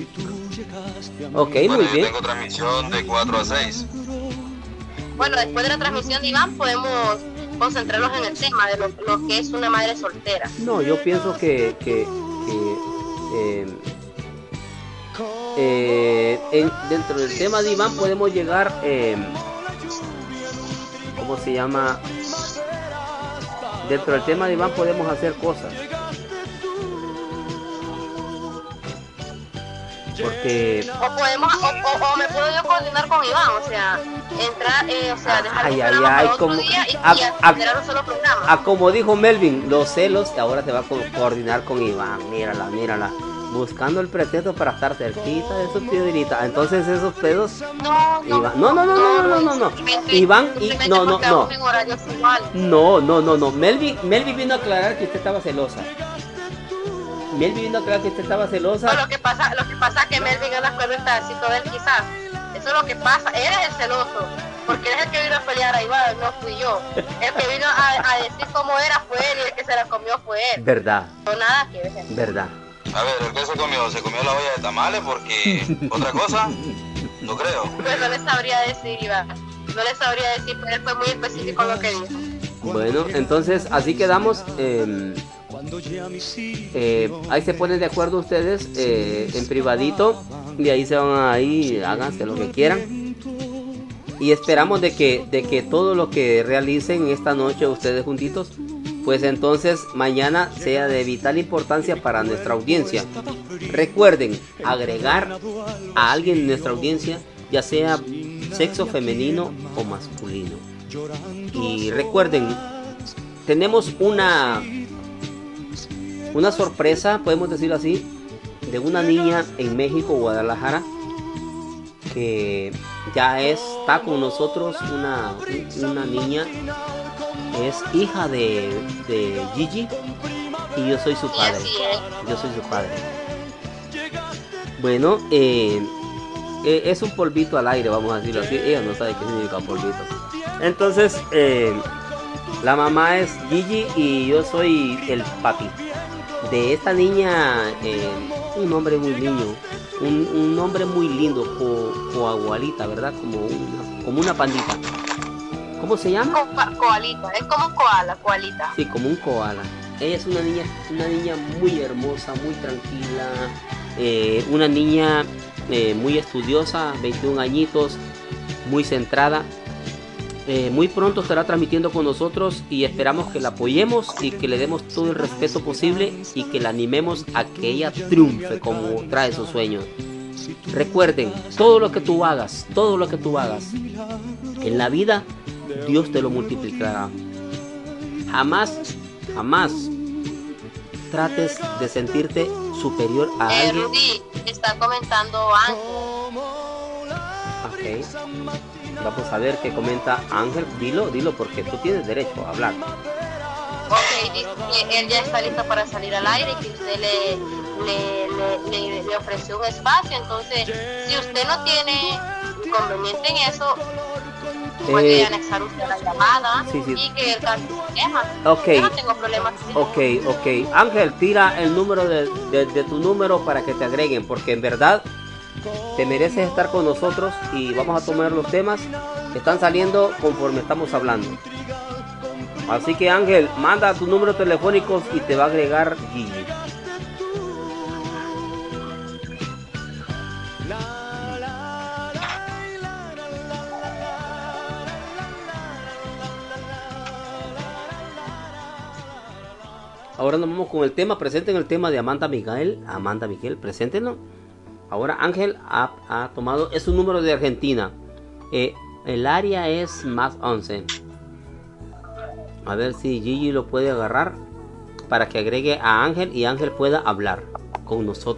Ok, muy bien. Tengo transmisión de 4 a 6. Bueno, después de la transmisión de Iván podemos concentrarnos en el tema de lo, que es una madre soltera. No, yo pienso que, que, eh, eh, dentro del tema de Iván podemos llegar, eh, ¿cómo se llama? dentro del tema de Iván podemos hacer cosas. porque... O podemos, o, o, o, me puedo yo coordinar con Iván, o sea, entrar, eh, o sea, ah, dejar ay, el ay, como, día y, a, y a, un solo programa. A como dijo Melvin, los celos ahora se va a co coordinar con Iván, mírala, mírala buscando el pretexto para estar cerquita de su piedrita. Entonces esos pedos. No, no, Iván, no, no, no, no, no, no, no. Iván y no, no, no. No, no, no, no. Melvi, Melvi vino a aclarar que usted estaba celosa. Melvi vino a aclarar que usted estaba celosa. No, lo que pasa, lo pasa que Melvin es la todo de él quizás. Eso es lo que pasa. Él es el celoso. Porque es el que vino a pelear a Iván, no fui yo. El que vino a, a decir cómo era fue él y el que se la comió fue él. Verdad. No nada que ver. Verdad. A ver, ¿el qué se comió? ¿Se comió la olla de tamales? Porque otra cosa, no creo. Pues no le sabría decir, Iván. No le sabría decir, pero él fue muy específico lo que dijo. Bueno, entonces así quedamos. Eh, eh, ahí se ponen de acuerdo ustedes eh, en privadito y ahí se van ahí, háganse lo que quieran. Y esperamos de que, de que todo lo que realicen esta noche ustedes juntitos pues entonces mañana sea de vital importancia para nuestra audiencia. Recuerden agregar a alguien en nuestra audiencia, ya sea sexo femenino o masculino. Y recuerden, tenemos una una sorpresa, podemos decirlo así, de una niña en México, Guadalajara, que ya está con nosotros, una, una niña es hija de, de Gigi y yo soy su padre. Yo soy su padre. Bueno, eh, eh, es un polvito al aire, vamos a decirlo así. Ella no sabe qué significa polvito. Entonces, eh, la mamá es Gigi y yo soy el papi. De esta niña, un nombre muy niño, un, nombre muy lindo, coagualita, ¿verdad? Como una, como una pandita. ¿Cómo se llama? coalita, es como un koala, koalita. Sí, como un koala. Ella es una niña, una niña muy hermosa, muy tranquila, eh, una niña eh, muy estudiosa, 21 añitos, muy centrada. Eh, muy pronto estará transmitiendo con nosotros y esperamos que la apoyemos y que le demos todo el respeto posible y que la animemos a que ella triunfe como trae sus sueños. Recuerden, todo lo que tú hagas, todo lo que tú hagas en la vida Dios te lo multiplicará. Jamás, jamás trates de sentirte superior a eh, alguien. Rudy, está comentando Ángel. Vamos a ver qué comenta Ángel. Dilo, dilo porque tú tienes derecho a hablar. Ok, dice que él ya está listo para salir al aire, que usted le, le, le, le ofreció un espacio. Entonces, si usted no tiene inconveniente en eso, puede eh, anexar usted la llamada sí, sí. y que el Ok. Yo no tengo problemas. Ok, ok. Ángel, tira el número de, de, de, tu número para que te agreguen, porque en verdad te mereces estar con nosotros y vamos a tomar los temas que están saliendo conforme estamos hablando. Así que Ángel, manda tus números telefónicos y te va a agregar Guille. Ahora nos vamos con el tema. Presenten el tema de Amanda Miguel. Amanda Miguel, preséntenlo. Ahora Ángel ha, tomado, es un número de Argentina. Eh, el área es más 11. A ver si Gigi lo puede agarrar para que agregue a Ángel y Ángel pueda hablar con nosotros.